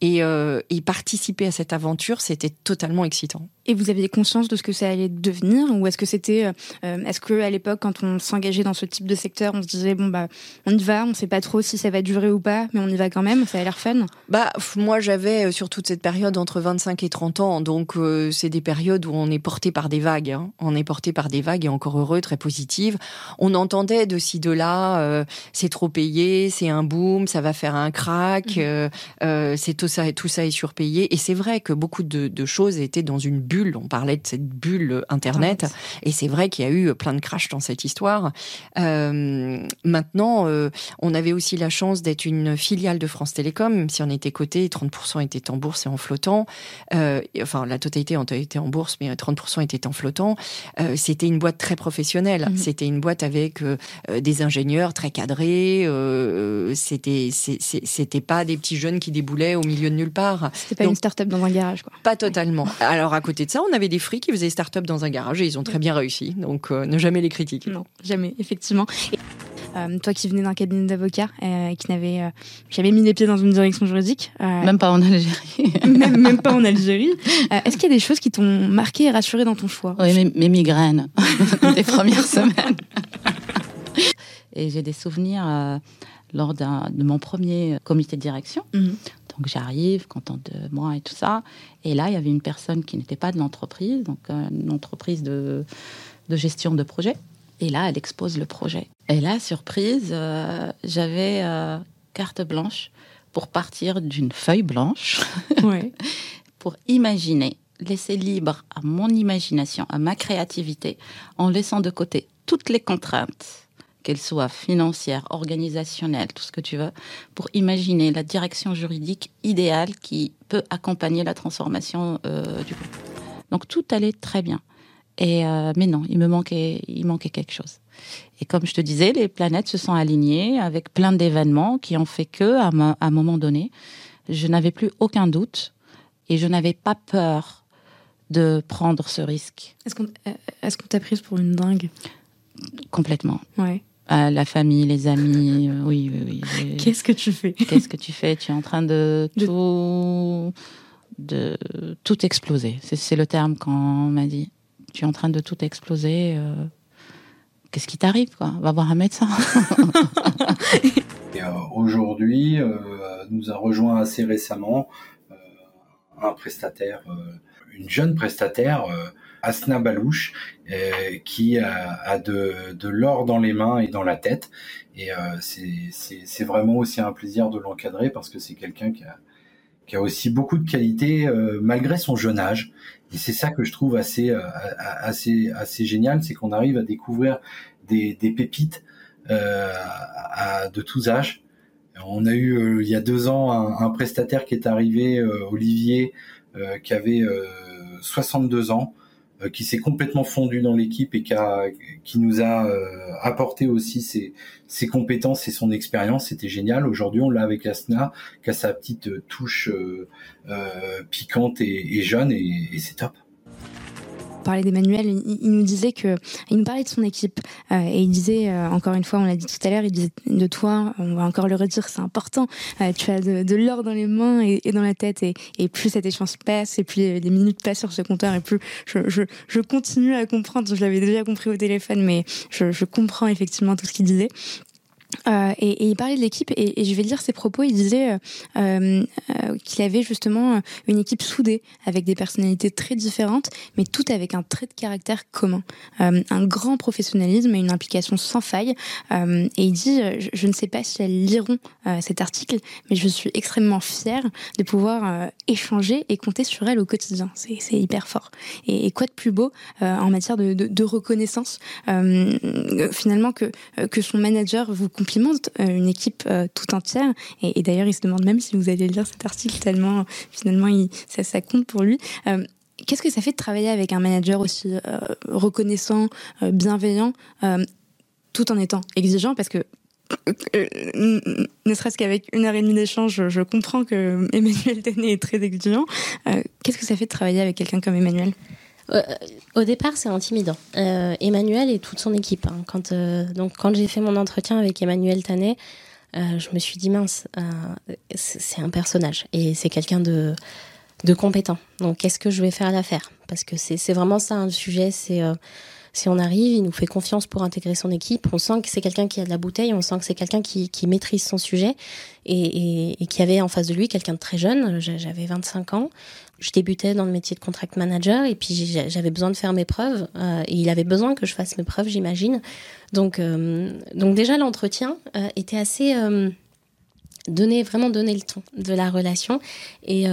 Et, euh, et participer à cette aventure, c'était totalement excitant. Et vous aviez conscience de ce que ça allait devenir Ou est-ce que c'était euh, Est-ce que à l'époque, quand on s'engageait dans ce type de secteur, on se disait bon bah on y va, on sait pas trop si ça va durer ou pas, mais on y va quand même, ça a l'air fun Bah moi j'avais sur toute cette période entre 25 et 30 ans, donc c'est des périodes où on est porté par des vagues. Hein. On est porté par des vagues et encore heureux, très positives. On entendait de ci de là, c'est trop payé, c'est un boom, ça va faire un crack, mmh. C'est tout ça tout ça est surpayé. Et c'est vrai que beaucoup de, de choses étaient dans une bulle. On parlait de cette bulle Internet. Et c'est vrai qu'il y a eu plein de crash dans cette histoire. Euh, maintenant, euh, on avait aussi la chance d'être une filiale de France Télécom, même si on était coté, 30% étaient en bourse et en flottant. Euh, enfin, la totalité était en bourse, mais 30% étaient en flottant. C'était une boîte très professionnelle. Mhm. C'était une boîte avec des ingénieurs très cadrés. C'était c'était pas des petits jeunes qui déboulaient au milieu de nulle part. C'était pas une start-up dans un garage, quoi. Pas totalement. Alors à côté de ça, on avait des frics qui faisaient start-up dans un garage et ils ont très bien réussi. Donc ne jamais les critiquer. Non, jamais, effectivement. Euh, toi qui venais d'un cabinet d'avocat et qui n'avait jamais mis les pieds dans une direction juridique. même pas en Algérie. *laughs* même, même, pas en Algérie. Est-ce qu'il y a des choses qui t'ont marqué et rassuré dans ton choix? Oui, mes, mes migraines *laughs* des premières *laughs* semaines. et j'ai des souvenirs lors de mon premier comité de direction. Mhm. Donc j'arrive, contente de moi et tout ça. Et là, il y avait une personne qui n'était pas de l'entreprise, donc euh, une entreprise de, de, gestion de projet. Et là, elle expose le projet. Et là, surprise, euh, j'avais euh, carte blanche pour partir d'une feuille blanche, *laughs* pour imaginer, laisser libre à mon imagination, à ma créativité, en laissant de côté toutes les contraintes qu'elle soit financière, organisationnelle, tout ce que tu veux, pour imaginer la direction juridique idéale qui peut accompagner la transformation euh, du groupe. Donc tout allait très bien. Et euh, mais non, il me manquait, il manquait quelque chose. Et comme je te disais, les planètes se sont alignées avec plein d'événements qui ont fait que, à, un moment donné, je n'avais plus aucun doute et je n'avais pas peur de prendre ce risque. Est-ce qu'on euh, est-ce qu'on t'a prise pour une dingue? Complètement. Ouais la famille, les amis, euh, oui, oui, oui. Qu'est-ce que tu fais? Qu'est-ce que tu fais? Tu es en train de tout, de tout exploser. C'est le terme qu'on m'a dit. Tu es en train de tout exploser. Euh, qu'est-ce qui t'arrive quoi? Va voir un médecin. *laughs* Euh, aujourd'hui, nous a rejoint assez récemment un prestataire, une jeune prestataire Asna Balouche, euh, qui a, de, l'or dans les mains et dans la tête. Et euh, c'est vraiment aussi un plaisir de l'encadrer parce que c'est quelqu'un qui a, qui a aussi beaucoup de qualités euh, malgré son jeune âge. Et c'est ça que je trouve assez assez assez génial, c'est qu'on arrive à découvrir des, des pépites à, de tous âges. On a eu il y a deux ans un, un prestataire qui est arrivé, Olivier, qui avait 62 ans, euh, qui s'est complètement fondu dans l'équipe et qui, a, qui nous a euh, apporté aussi ses, compétences et son expérience. C'était génial. Aujourd'hui, on l'a avec Asna, qui a sa petite touche euh, piquante et, jeune, et c'est top parlait d'Emmanuel, il, nous disait que, il nous parlait de son équipe euh, et il disait, euh, encore une fois, on l'a dit tout à l'heure, il disait de toi, on va encore le redire, c'est important. Euh, tu as de, l'or dans les mains et, dans la tête et, et, plus cette échange passe et plus les minutes passent sur ce compteur et plus je, je, je continue à comprendre. Je l'avais déjà compris au téléphone, mais je, je comprends effectivement tout ce qu'il disait. Euh, et, il parlait de l'équipe et, je vais lire ses propos. Il disait euh, euh, qu'il avait justement une équipe soudée avec des personnalités très différentes, mais toutes avec un trait de caractère commun, un grand professionnalisme et une implication sans faille. et il dit, je, ne sais pas si elles liront cet article, mais je suis extrêmement fière de pouvoir échanger et compter sur elles au quotidien. C'est hyper fort. Et, quoi de plus beau en matière de, de, de reconnaissance, finalement que que son manager vous complimente euh, une équipe euh, tout entière. Et, d'ailleurs, il se demande même si vous allez lire cet article tellement finalement il, ça, compte pour lui. Euh, qu'est-ce que ça fait de travailler avec un manager aussi reconnaissant, bienveillant, tout en étant exigeant? Parce que ne serait-ce qu'avec une heure et demie d'échange, je, comprends que Emmanuel est très exigeant. Qu'est-ce que ça fait de travailler avec quelqu'un comme Emmanuel? euh, au départ, c'est intimidant. Euh, Emmanuel et toute son équipe. Hein. Quand, euh, donc, quand j'ai fait mon entretien avec Emmanuel Tanet, je me suis dit mince, c'est un personnage et c'est quelqu'un de, compétent. Donc, qu'est-ce que je vais faire à l'affaire? Parce que c'est vraiment ça un sujet. C'est si on arrive, il nous fait confiance pour intégrer son équipe. On sent que c'est quelqu'un qui a de la bouteille, on sent que c'est quelqu'un qui, maîtrise son sujet et, et, et, qui avait en face de lui quelqu'un de très jeune. J'avais 25 ans. Je débutais dans le métier de contract manager et puis j'avais besoin de faire mes preuves. Euh, et il avait besoin que je fasse mes preuves, j'imagine. Donc, euh, donc déjà l'entretien euh, était assez donner vraiment donner le ton de la relation et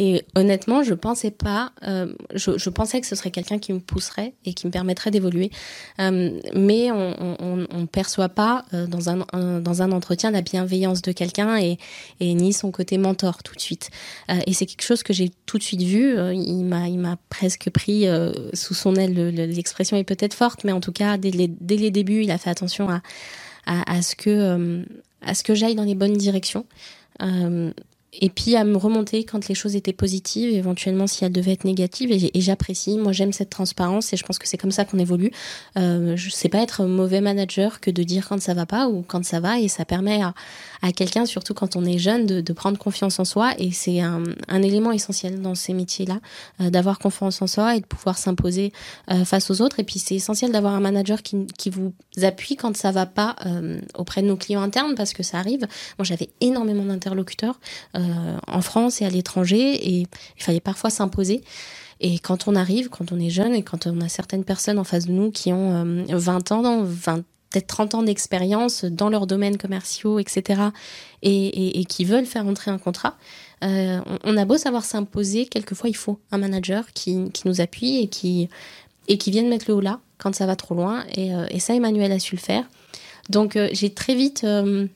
et honnêtement, je pensais pas, euh, je, je, pensais que ce serait quelqu'un qui me pousserait et qui me permettrait d'évoluer. Euh, mais on, on, on, perçoit pas euh, dans un, dans un entretien la bienveillance de quelqu'un et, et ni son côté mentor tout de suite. Euh, et c'est quelque chose que j'ai tout de suite vu. Euh, il m'a, il m'a presque pris sous son aile. L'expression est peut-être forte, mais en tout cas, dès les, dès les débuts, il a fait attention à, à, à ce que, à ce que j'aille dans les bonnes directions. Euh, et puis à me remonter quand les choses étaient positives, éventuellement si elles devaient être négatives. Et, j'apprécie, moi j'aime cette transparence et je pense que c'est comme ça qu'on évolue. Euh, je sais pas être mauvais manager que de dire quand ça va pas ou quand ça va et ça permet à, à quelqu'un, surtout quand on est jeune, de, de prendre confiance en soi et c'est un, un, élément essentiel dans ces métiers-là, euh, d'avoir confiance en soi et de pouvoir s'imposer euh, face aux autres. Et puis c'est essentiel d'avoir un manager qui, qui vous appuie quand ça va pas euh, auprès de nos clients internes parce que ça arrive. Moi j'avais énormément d'interlocuteurs euh, en France et à l'étranger et il fallait parfois s'imposer. Et quand on arrive, quand on est jeune et quand on a certaines personnes en face de nous qui ont 20 euh, ans, 20 peut-être 30 ans d'expérience dans leurs domaines commerciaux, etc., et, et, et, qui veulent faire entrer un contrat, euh, on, a beau savoir s'imposer, quelquefois il faut un manager qui, qui, nous appuie et qui, et qui vienne mettre le haut là quand ça va trop loin. Et, euh, et ça, Emmanuel a su le faire. Donc euh, j'ai très vite euh,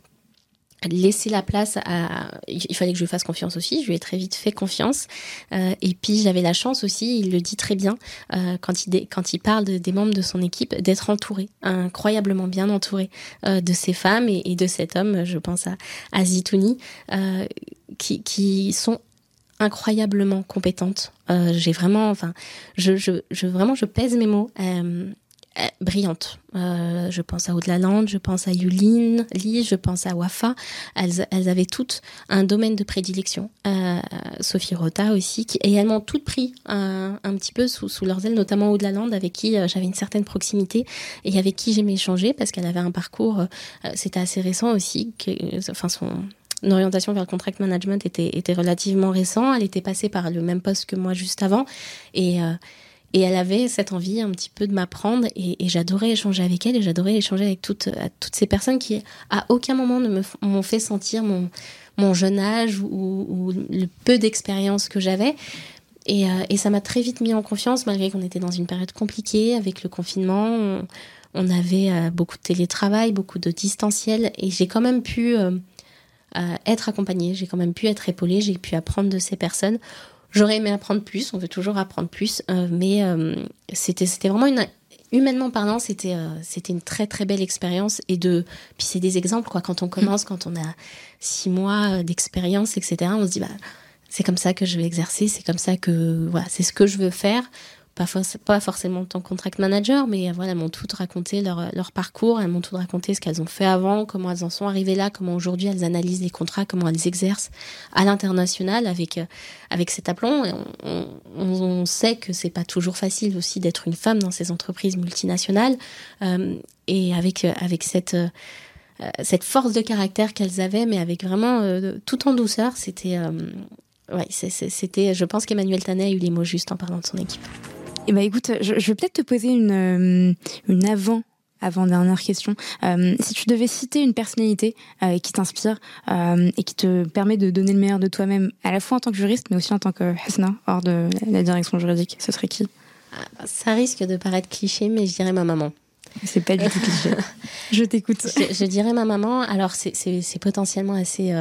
laisser la place à il fallait que je lui fasse confiance aussi je lui ai très vite fait confiance. Euh, et puis j'avais la chance aussi il le dit très bien euh, quand il quand il parle de, des membres de son équipe d'être entouré incroyablement bien entouré euh, de ces femmes et, et, de cet homme je pense à, à Zitouni euh, qui, qui sont incroyablement compétentes. Euh, j'ai vraiment enfin je, je, je vraiment je pèse mes mots euh, euh, brillante. Euh, je pense à Aude-la-Lande, je pense à Yulin, Lise, je pense à Wafa. Elles, avaient toutes un domaine de prédilection. Euh, Sophie Rota aussi, qui également toutes pris un, petit peu sous, leurs ailes, notamment Aude-la-Lande, avec qui j'avais une certaine proximité et avec qui j'aimais échanger parce qu'elle avait un parcours, c'était assez récent aussi, enfin son orientation vers le contract management était, était relativement récent. Elle était passée par le même poste que moi juste avant. Et, et elle avait cette envie un petit peu de m'apprendre et, et j'adorais échanger avec elle et j'adorais échanger avec toutes, toutes ces personnes qui à aucun moment ne m'ont fait sentir mon, mon jeune âge ou, le peu d'expérience que j'avais. Et, euh, et, ça m'a très vite mis en confiance malgré qu'on était dans une période compliquée avec le confinement. On, avait euh, beaucoup de télétravail, beaucoup de distanciel et j'ai quand même pu euh être accompagnée, j'ai quand même pu être épaulée, j'ai pu apprendre de ces personnes J'aurais aimé apprendre plus, on veut toujours apprendre plus, euh, mais euh, c'était c'était vraiment une humainement parlant, c'était euh, c'était une très très belle expérience et de puis c'est des exemples quoi. Quand on commence, quand on a six mois d'expérience, etc. On se dit bah c'est comme ça que je vais exercer, c'est comme ça que voilà, c'est ce que je veux faire pas, forcément en tant que contract manager, mais voilà, elles m'ont toutes raconté leur, parcours, elles m'ont toutes raconté ce qu'elles ont fait avant, comment elles en sont arrivées là, comment aujourd'hui elles analysent les contrats, comment elles exercent à l'international avec, euh, avec cet aplomb. Et on, sait que c'est pas toujours facile aussi d'être une femme dans ces entreprises multinationales euh, et avec, euh, avec cette, cette force de caractère qu'elles avaient, mais avec vraiment tout en douceur, c'était. C'était, je pense qu'Emmanuel Tanet a eu les mots justes en parlant de son équipe. Eh ben écoute, je, je vais peut-être te poser une, euh, une avant avant dernière question. Euh, si tu devais citer une personnalité euh, qui t'inspire euh, et qui te permet de donner le meilleur de toi-même, à la fois en tant que juriste, mais aussi en tant que Hasna, hors de la direction juridique, ce serait qui? Ça risque de paraître cliché, mais je dirais ma maman. C'est pas du tout cliché. *laughs* je t'écoute. Je, je, dirais ma maman. Alors c'est potentiellement assez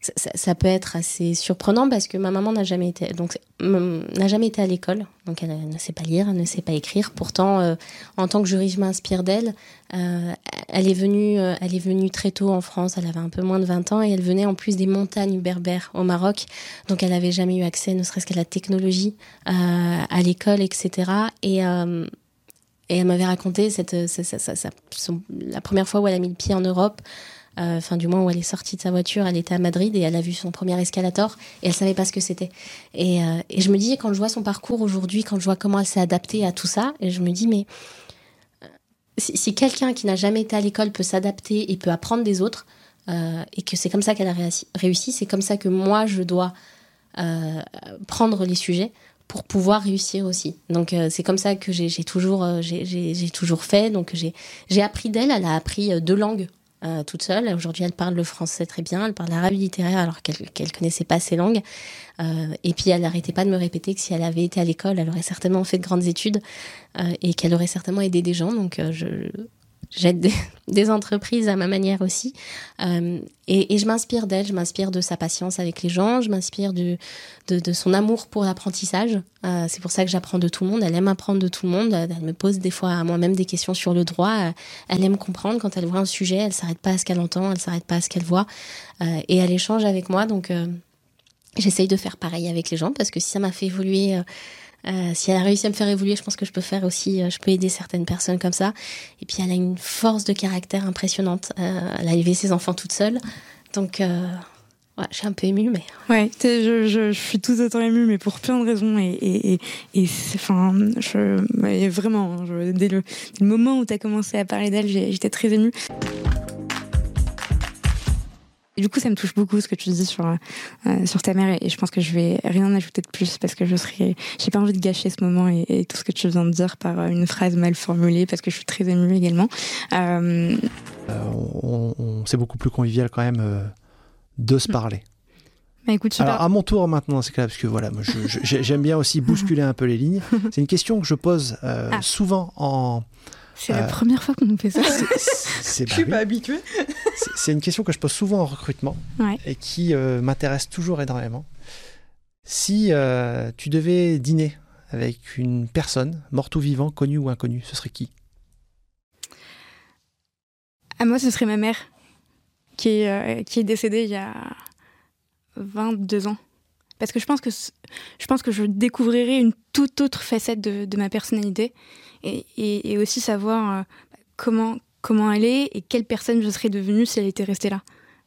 ça, peut être assez surprenant parce que ma maman n'a jamais été donc n'a jamais été à l'école. Donc elle, ne sait pas lire elle ne sait pas écrire. Pourtant euh, en tant que juriste je m'inspire d'elle. Euh, elle est venue euh, elle est venue très tôt en France. Elle avait un peu moins de 20 ans et elle venait en plus des montagnes berbères au Maroc. Donc elle avait jamais eu accès ne serait-ce qu'à la technologie à l'école etc et et elle m'avait raconté cette, cette, cette, cette, la première fois où elle a mis le pied en Europe Enfin, du moins où elle est sortie de sa voiture, elle était à Madrid et elle a vu son premier escalator et elle savait pas ce que c'était. Et, et je me dis, quand je vois son parcours aujourd'hui, quand je vois comment elle s'est adaptée à tout ça, et je me dis, mais si, quelqu'un qui n'a jamais été à l'école peut s'adapter et peut apprendre des autres, euh, et que c'est comme ça qu'elle a réussi, c'est comme ça que moi je dois euh, prendre les sujets pour pouvoir réussir aussi. Donc euh, c'est comme ça que j'ai toujours, j'ai toujours fait. Donc j'ai appris d'elle, elle a appris deux langues euh, toute seule. Aujourd'hui, elle parle le français très bien, elle parle l'arabe littéraire alors qu'elle ne connaissait pas ces langues. Euh, et puis, elle n'arrêtait pas de me répéter que si elle avait été à l'école, elle aurait certainement fait de grandes études euh, et qu'elle aurait certainement aidé des gens. Donc, je, j'aide *laughs* des, entreprises à ma manière aussi. Euh, et, je m'inspire d'elle, je m'inspire de sa patience avec les gens, je m'inspire de, de, son amour pour l'apprentissage. Euh, c'est pour ça que j'apprends de tout le monde. Elle aime apprendre de tout le monde. Elle me pose des fois à moi-même des questions sur le droit. Euh, elle aime comprendre quand elle voit un sujet. Elle s'arrête pas à ce qu'elle entend, elle s'arrête pas à ce qu'elle voit. et elle échange avec moi. Donc, j'essaye de faire pareil avec les gens parce que si ça m'a fait évoluer euh, si elle a réussi à me faire évoluer, je pense que je peux faire aussi, euh, je peux aider certaines personnes comme ça. Et puis elle a une force de caractère impressionnante. Euh, elle a élevé ses enfants toute seule. Donc, ouais, je suis un peu émue, mais. Ouais, je, suis tout autant émue, mais pour plein de raisons. Et, enfin, vraiment, dès, le, le, moment où tu as commencé à parler d'elle, j'étais très émue. Et du coup, ça me touche beaucoup ce que tu dis sur euh, sur ta mère et je pense que je vais rien ajouter de plus parce que je serais, j'ai pas envie de gâcher ce moment et, tout ce que tu viens de dire par une phrase mal formulée parce que je suis très émue également. Euh... on, c'est beaucoup plus convivial quand même euh, de se mm. parler. Bah, écoute, Alors, à mon tour maintenant dans ces cas-là, parce que voilà, j'aime bien aussi bousculer un peu les lignes. *laughs* C'est une question que je pose euh, ah. souvent en c'est la première fois qu'on nous fait ça. Je suis pas habituée. C'est une question que je pose souvent en recrutement et qui euh, m'intéresse toujours énormément. Si euh, tu devais dîner avec une personne, morte ou vivant, connue ou inconnue, ce serait qui? À moi, ce serait ma mère, qui est, euh, qui est décédée il y a 22 ans. Parce que je pense que je, pense que je découvrirais une toute autre facette de, de ma personnalité et, aussi savoir euh, comment, comment elle est et quelle personne je serais devenue si elle était restée là.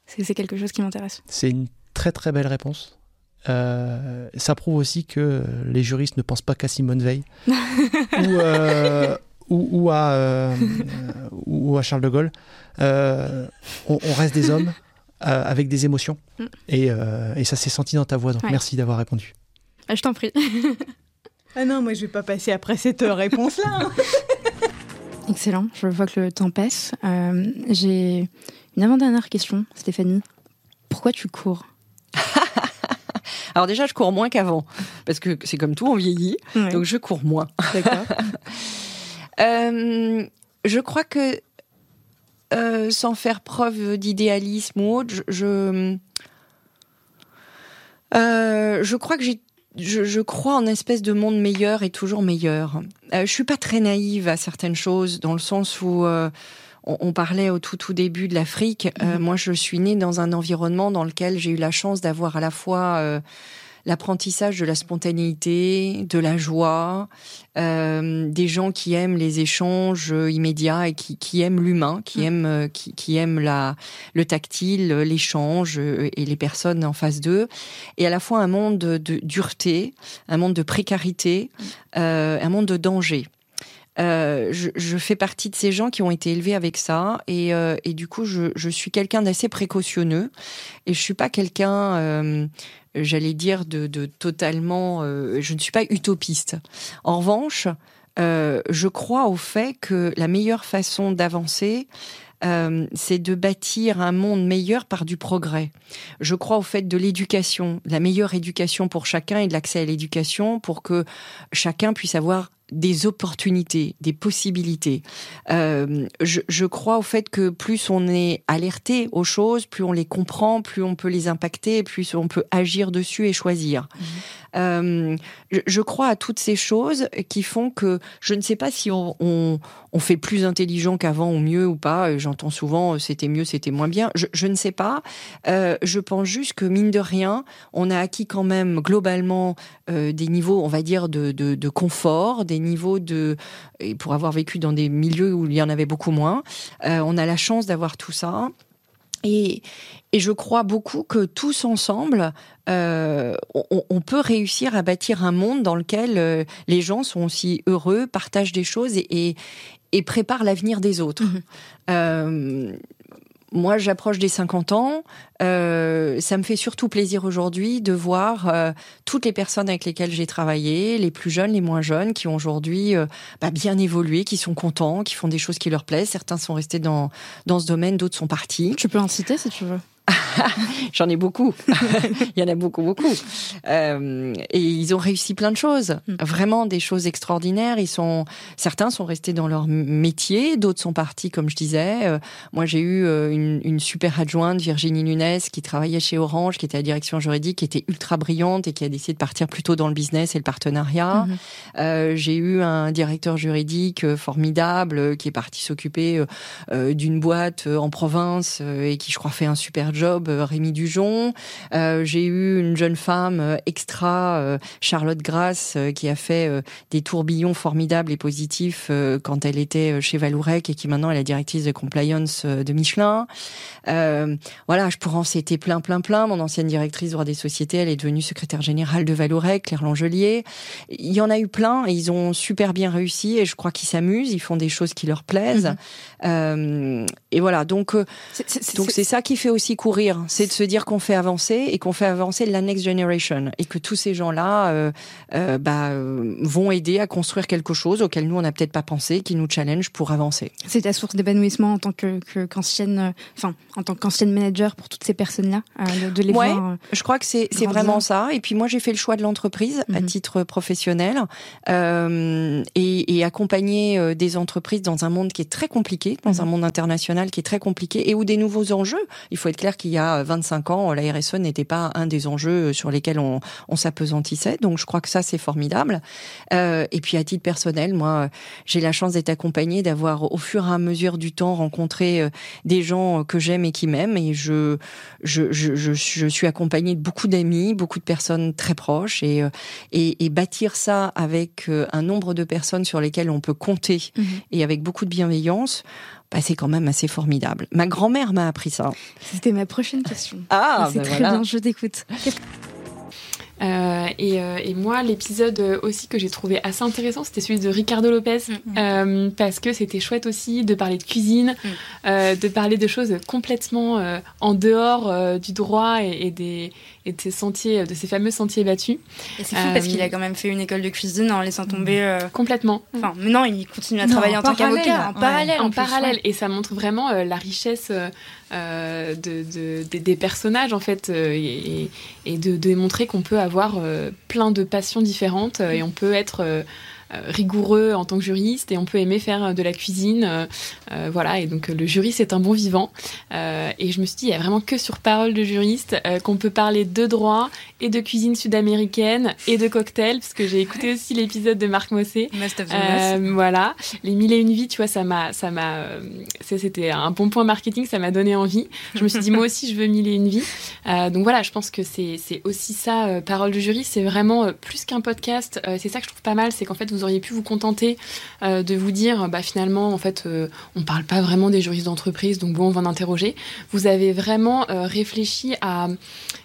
C'est quelque chose qui m'intéresse. C'est une très très belle réponse. Euh, ça prouve aussi que les juristes ne pensent pas qu'à Simone Veil *laughs* euh, ou, ou, à, ou, à, Charles de Gaulle. On, reste des hommes avec des émotions mm. et, et ça s'est senti dans ta voix. Donc merci d'avoir répondu. Ah, je t'en prie. *laughs* Ah non, moi je vais pas passer après cette réponse-là. Hein. *laughs* Excellent, je vois que le temps passe. Euh, j'ai une avant-dernière question, Stéphanie. Pourquoi tu cours *laughs* Alors déjà, je cours moins qu'avant, parce que c'est comme tout, on vieillit, donc je cours moins. D'accord. Euh, je crois que euh, sans faire preuve d'idéalisme ou autre, je, je, je crois que j'ai je, crois en une espèce de monde meilleur et toujours meilleur. Euh, je suis pas très naïve à certaines choses, dans le sens où euh, on, parlait au tout tout début de l'Afrique. Euh, mhm. moi, je suis née dans un environnement dans lequel j'ai eu la chance d'avoir à la fois euh, l'apprentissage de la spontanéité, de la joie, euh, des gens qui aiment les échanges immédiats et qui, qui aiment l'humain, qui mm. aiment euh, qui, qui, aiment la le tactile, l'échange euh, et les personnes en face d'eux, et à la fois un monde de dureté, un monde de précarité, euh, un monde de danger. Euh, je, je, fais partie de ces gens qui ont été élevés avec ça et, euh, et du coup je, je suis quelqu'un d'assez précautionneux et je suis pas quelqu'un euh, j'allais dire, de, de totalement... Euh, je ne suis pas utopiste. En revanche, euh, je crois au fait que la meilleure façon d'avancer, euh, c'est de bâtir un monde meilleur par du progrès. Je crois au fait de l'éducation, la meilleure éducation pour chacun et de l'accès à l'éducation pour que chacun puisse avoir des opportunités, des possibilités. Euh, je, crois au fait que plus on est alerté aux choses, plus on les comprend, plus on peut les impacter, plus on peut agir dessus et choisir. Mmh. Euh, je, crois à toutes ces choses qui font que je ne sais pas si on, fait plus intelligent qu'avant ou mieux ou pas. J'entends souvent euh, c'était mieux, c'était moins bien. Je, ne sais pas. Euh, je pense juste que mine de rien, on a acquis quand même globalement euh, des niveaux, on va dire, de, de, confort, des niveaux de, et pour avoir vécu dans des milieux où il y en avait beaucoup moins, euh, on a la chance d'avoir tout ça. Et, et je crois beaucoup que tous ensemble, euh, on, on, peut réussir à bâtir un monde dans lequel euh, les gens sont aussi heureux, partagent des choses et, et, et préparent l'avenir des autres. Mmh. Euh, moi, j'approche des 50 ans. Euh, ça me fait surtout plaisir aujourd'hui de voir euh, toutes les personnes avec lesquelles j'ai travaillé, les plus jeunes, les moins jeunes, qui ont aujourd'hui euh, bah, bien évolué, qui sont contents, qui font des choses qui leur plaisent. Certains sont restés dans, dans ce domaine, d'autres sont partis. Tu peux en citer si tu veux. *laughs* J'en ai beaucoup. *laughs* Il y en a beaucoup, beaucoup. Euh, et ils ont réussi plein de choses. Mm. Vraiment des choses extraordinaires. Ils sont, certains sont restés dans leur métier, d'autres sont partis, comme je disais. Euh, moi, j'ai eu euh, une, une, super adjointe, Virginie Nunes, qui travaillait chez Orange, qui était à la direction juridique, qui était ultra brillante et qui a décidé de partir plutôt dans le business et le partenariat. Mm-hmm. Euh, j'ai eu un directeur juridique formidable qui est parti s'occuper d'une boîte en province et qui, je crois, fait un super job, euh, Rémi Dujon. Euh, j'ai eu une jeune femme euh, extra, Charlotte Grasse, qui a fait des tourbillons formidables et positifs quand elle était chez Valourec et qui maintenant est la directrice de compliance de Michelin. voilà, je pourrais en citer plein, plein, plein. Mon ancienne directrice droit des sociétés, elle est devenue secrétaire générale de Valourec, Claire Langelier. Il y en a eu plein et ils ont super bien réussi et je crois qu'ils s'amusent, ils font des choses qui leur plaisent. Mm-hmm. et voilà, donc donc c'est ça qui fait aussi courir, c'est de se dire qu'on fait avancer et qu'on fait avancer la next generation et que tous ces gens-là euh, euh, bah, euh, vont aider à construire quelque chose auquel nous on n'a peut-être pas pensé, qui nous challenge pour avancer. C'est ta source d'épanouissement en tant que qu'ancienne, enfin en tant qu'ancienne manager pour toutes ces personnes-là, de, les ouais, voir. je crois que c'est c'est vraiment ça. Et puis moi j'ai fait le choix de l'entreprise à mhm. titre professionnel et, et accompagner des entreprises dans un monde qui est très compliqué, dans mhm. un monde international qui est très compliqué et où des nouveaux enjeux. Il faut être clair qu'il y a 25 ans, la RSE n'était pas un des enjeux sur lesquels on, on s'apesantissait. Donc je crois que ça c'est formidable. Euh, et puis à titre personnel, moi j'ai la chance d'être accompagnée, d'avoir au fur et à mesure du temps rencontré euh, des gens que j'aime et qui m'aiment. Et je, je, je, je, je suis accompagnée de beaucoup d'amis, beaucoup de personnes très proches. Et, euh, et, et, bâtir ça avec un nombre de personnes sur lesquelles on peut compter mmh et avec beaucoup de bienveillance, bah, c'est quand même assez formidable. Ma grand-mère m'a appris ça. C'était ma prochaine question. Ah, c'est ben très voilà. bien, je t'écoute. Euh, et, euh, et, moi, l'épisode aussi que j'ai trouvé assez intéressant, c'était celui de Ricardo Lopez, mm -hmm. euh, parce que c'était chouette aussi de parler de cuisine, mm. de parler de choses complètement en dehors du droit et, et, des, et de ces sentiers, de ces fameux sentiers battus. Et c'est fou parce qu'il a quand même fait une école de cuisine en laissant tomber. Complètement. Enfin, mais non, il continue à travailler non, en, en tant qu'avocat, en ouais. parallèle. En, en plus, parallèle, ouais. et ça montre vraiment la richesse. Euh, de, de, de, des personnages en fait euh, et, et, de, de montrer qu'on peut avoir euh, plein de passions différentes et on peut être rigoureux en tant que juriste et on peut aimer faire de la cuisine euh, voilà. Et donc le juriste est un bon vivant. Euh, et je me suis dit il y a vraiment que sur parole de juriste euh, qu'on peut parler de droit et de cuisine sud-américaine et de cocktail parce que j'ai écouté aussi l'épisode de Marc Mossé. Voilà. Les mille et une vies tu vois ça m'a ça m'a c'était un bon point marketing ça m'a donné envie. Je me suis dit moi aussi je veux mille et une vies. Donc voilà je pense que c'est c'est aussi ça parole de juriste c'est vraiment plus qu'un podcast. C'est ça que je trouve pas mal c'est qu'en fait vous auriez pu vous contenter euh, de vous dire bah finalement en fait euh, on parle pas vraiment des juristes d'entreprise donc bon on va en interroger. Vous avez vraiment euh, réfléchi à,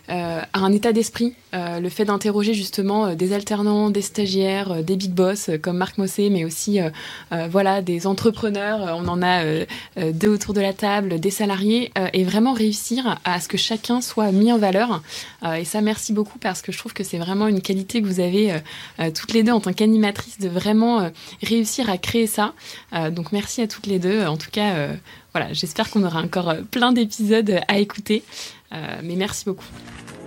à un état d'esprit le fait d'interroger justement des alternants des stagiaires des big boss comme Marc Mossé mais aussi voilà des entrepreneurs on en a deux autour de la table des salariés et vraiment réussir à ce que chacun soit mis en valeur et ça merci beaucoup parce que je trouve que c'est vraiment une qualité que vous avez toutes les deux en tant qu'animatrice de vraiment euh, réussir à créer ça. Euh, donc merci à toutes les deux. En tout cas, euh, voilà, j'espère qu'on aura encore plein d'épisodes à écouter. Mais merci beaucoup.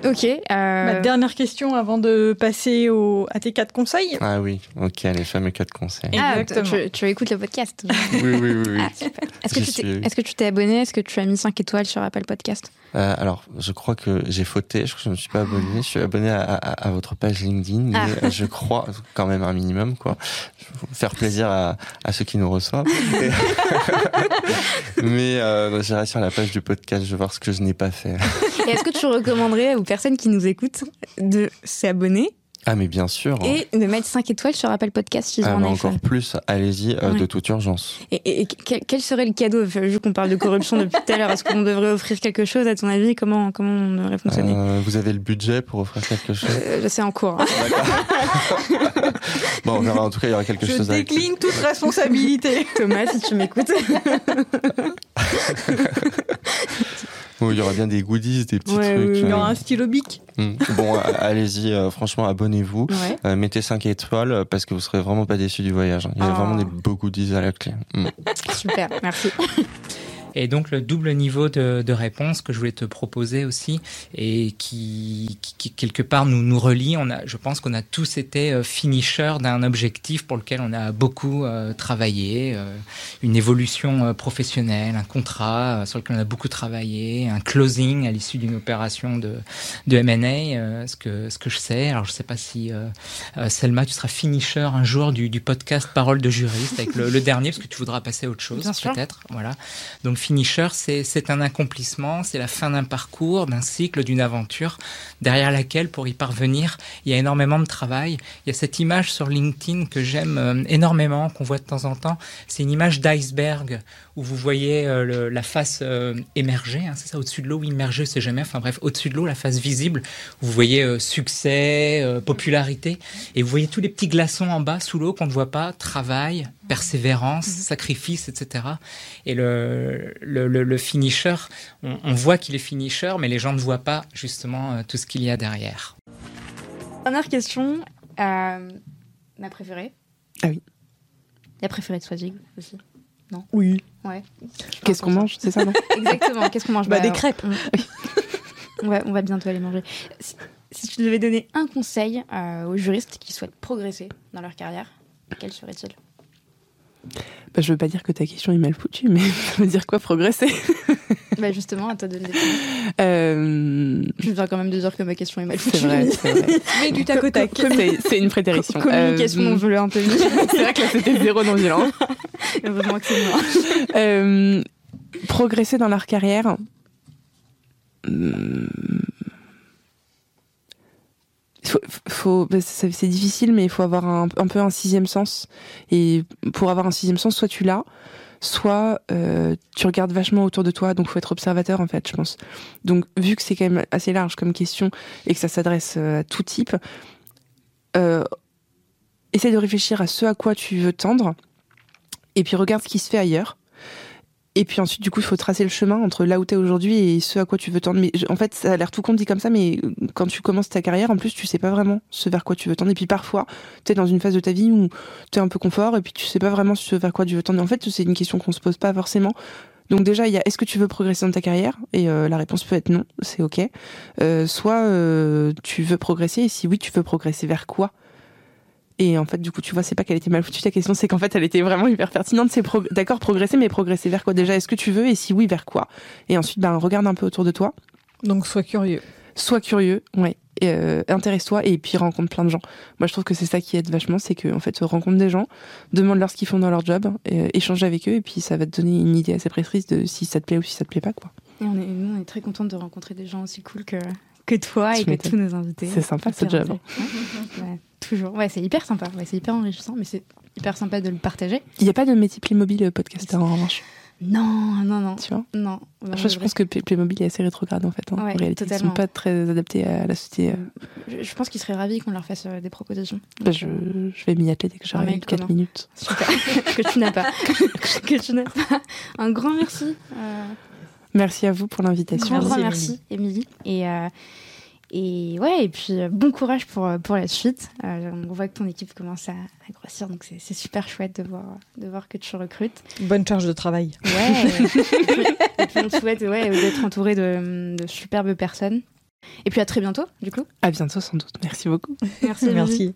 Ok. Euh... Ma dernière question avant de passer au, à tes quatre conseils. Ah oui, ok, les fameux quatre conseils. Ah, tu, tu, écoutes le podcast. oui, oui, oui. oui. Ah, super. Est-ce que, suis... est que, tu t'es abonné? Est-ce que tu as mis 5 étoiles sur Apple Podcast? Euh, Alors, je crois que j'ai fauté. Je crois que je ne me suis pas abonné. Je suis abonné à, à, à votre page LinkedIn. Mais ah. je crois quand même un minimum, quoi. Faire plaisir à, à ceux qui nous reçoivent. *laughs* mais euh, j'irai sur la page du podcast. Je vais voir ce que je n'ai pas fait. Est-ce que tu recommanderais aux personnes qui nous écoutent de s'abonner Ah mais bien sûr. Et de mettre 5 étoiles sur Apple Podcast si ah, en encore plus, allez-y, euh, de toute urgence. Et, quel, serait le cadeau Vu qu'on parle de corruption depuis tout à l'heure, est-ce qu'on devrait offrir quelque chose à ton avis comment, comment on devrait fonctionner? Euh, Vous avez le budget pour offrir quelque chose? Euh, C'est en cours. Hein. *laughs* bon, on verra, en tout cas, il y aura quelque chose à Je décline toute responsabilité. Thomas, si tu m'écoutes. *laughs* il y aura bien des goodies, des petits trucs. il y aura un stylo bic. Hmm. Bon, allez-y, euh, franchement, abonnez-vous. Euh, mettez 5 étoiles euh, parce que vous serez vraiment pas déçus du voyage. Hein. Il y a vraiment oh. des beaux goodies à la clé. Hmm. Super, merci. *laughs* Et donc le double niveau de, de, réponse que je voulais te proposer aussi et qui, qui, quelque part nous nous relie. On a, je pense qu'on a tous été euh, finishers d'un objectif pour lequel on a beaucoup euh, travaillé, euh, une évolution professionnelle, un contrat sur lequel on a beaucoup travaillé, un closing à l'issue d'une opération de, de M&A, ce que ce que je sais. Alors je sais pas si Selma, tu seras finisher un jour du, du podcast Parole de juriste avec le, le, dernier parce que tu voudras passer à autre chose peut-être. Voilà. Donc finisher, c'est un accomplissement, c'est la fin d'un parcours, d'un cycle, d'une aventure, derrière laquelle, pour y parvenir, il y a énormément de travail. Il y a cette image sur LinkedIn que j'aime euh, énormément, qu'on voit de temps en temps. C'est une image d'iceberg où vous voyez euh, la face euh, émerger, hein, c'est ça, au-dessus de l'eau, immerger, c'est jamais, enfin bref, au-dessus de l'eau, la face visible, vous voyez succès, popularité, et vous voyez tous les petits glaçons en bas, sous l'eau, qu'on ne voit pas, travail, persévérance, mhm. sacrifice, etc. Et le, le, le, finisher, on, voit qu'il est finisher, mais les gens ne voient pas justement tout ce qu'il y a derrière. Dernière question, euh, ma préférée. Ah oui. La préférée de Swazig aussi. Non? Oui. Ouais. Qu'est-ce qu'on mange, c'est ça, non? *laughs* Exactement, qu'est-ce qu'on mange? Bah, Des crêpes. On, va, on va bientôt aller manger. Si, tu devais donner un conseil euh, aux juristes qui souhaitent progresser dans leur carrière, quel serait-il? Bah, je veux pas dire que ta question est mal foutue, mais *laughs* ça veut dire quoi progresser? Bah Justement, à toi de le euh... Je viens quand même de dire que ma question est mal foutue. C'est vrai, c'est *laughs* vrai. mais du tac au tac. C'est une prétérition. Communication euh... non un peu *laughs* C'est vrai que là, c'était zéro non violent. Heureusement que c'est moi. Euh, progresser dans leur carrière. Hmm, faut, bah, c'est difficile, mais il faut avoir un, peu un sixième sens. Et pour avoir un sixième sens, soit tu l'as, soit euh, tu regardes vachement autour de toi. Donc, faut être observateur en fait, je pense. Donc, vu que c'est quand même assez large comme question et que ça s'adresse euh, à tout type, euh, essaie de réfléchir à ce à quoi tu veux tendre, et puis regarde ce qui se fait ailleurs. Et puis ensuite, du coup, il faut tracer le chemin entre là où tu aujourd'hui et ce à quoi tu veux tendre. Mais en fait, ça a l'air tout con dit comme ça, mais quand tu commences ta carrière, en plus, tu sais pas vraiment ce vers quoi tu veux tendre. Et puis parfois, tu es dans une phase de ta vie où tu es un peu confort et puis tu sais pas vraiment ce vers quoi tu veux tendre. En fait, c'est une question qu'on se pose pas forcément. Donc déjà, il y a est-ce que tu veux progresser dans ta carrière? Et euh, la réponse peut être non, c'est ok. Euh, soit euh, tu veux progresser et si oui, tu veux progresser vers quoi? Et en fait, du coup, tu vois, c'est pas qu'elle était mal foutue ta question, c'est qu'en fait, elle était vraiment hyper pertinente. C'est d'accord, progresser, mais progresser vers quoi? Déjà Est-ce que tu veux? Et si oui, vers quoi? Et ensuite, ben, regarde un peu autour de toi. Donc, sois curieux. Sois curieux, ouais. Euh, intéresse-toi et puis rencontre plein de gens. Moi, je trouve que c'est ça qui aide vachement, c'est que en fait, rencontre des gens, demande-leur ce qu'ils font dans leur job, euh, échange avec eux, et puis ça va te donner une idée assez précise de si ça te plaît ou si ça te plaît pas, quoi. Et on est, nous, on est très contente de rencontrer des gens aussi cool que, que toi et que tous nos invités. C'est sympa ce job. *laughs* Ouais, toujours. Ouais, c'est hyper sympa. Ouais, c'est hyper enrichissant, mais c'est hyper sympa de le partager. Il n'y a pas de métier Playmobil euh, podcaster en revanche. Non, non, non. Tu vois Non. je, pense que Playmobil est assez rétrograde en fait. Hein, en réalité, totalement. ils sont pas très adaptés à la société. Euh. Je, pense qu'ils seraient ravis qu'on leur fasse euh, des propositions. Bah, je, je, vais m'y atteler dès que j'arrive 4 minutes. Super. *laughs* que tu n'as pas. *laughs* que tu n'as pas. Un grand merci. Merci à vous pour l'invitation. Un grand merci, Émilie. Et, euh, et ouais, et puis euh, bon courage pour, euh, pour la suite. on voit que ton équipe commence à, grossir, donc c'est super chouette de voir, de voir que tu recrutes. Bonne charge de travail. Ouais. *laughs* et, puis, on te souhaite ouais, d'être entouré de, de superbes personnes. Et puis à très bientôt, du coup. À bientôt, sans doute. Merci beaucoup. Merci. Merci.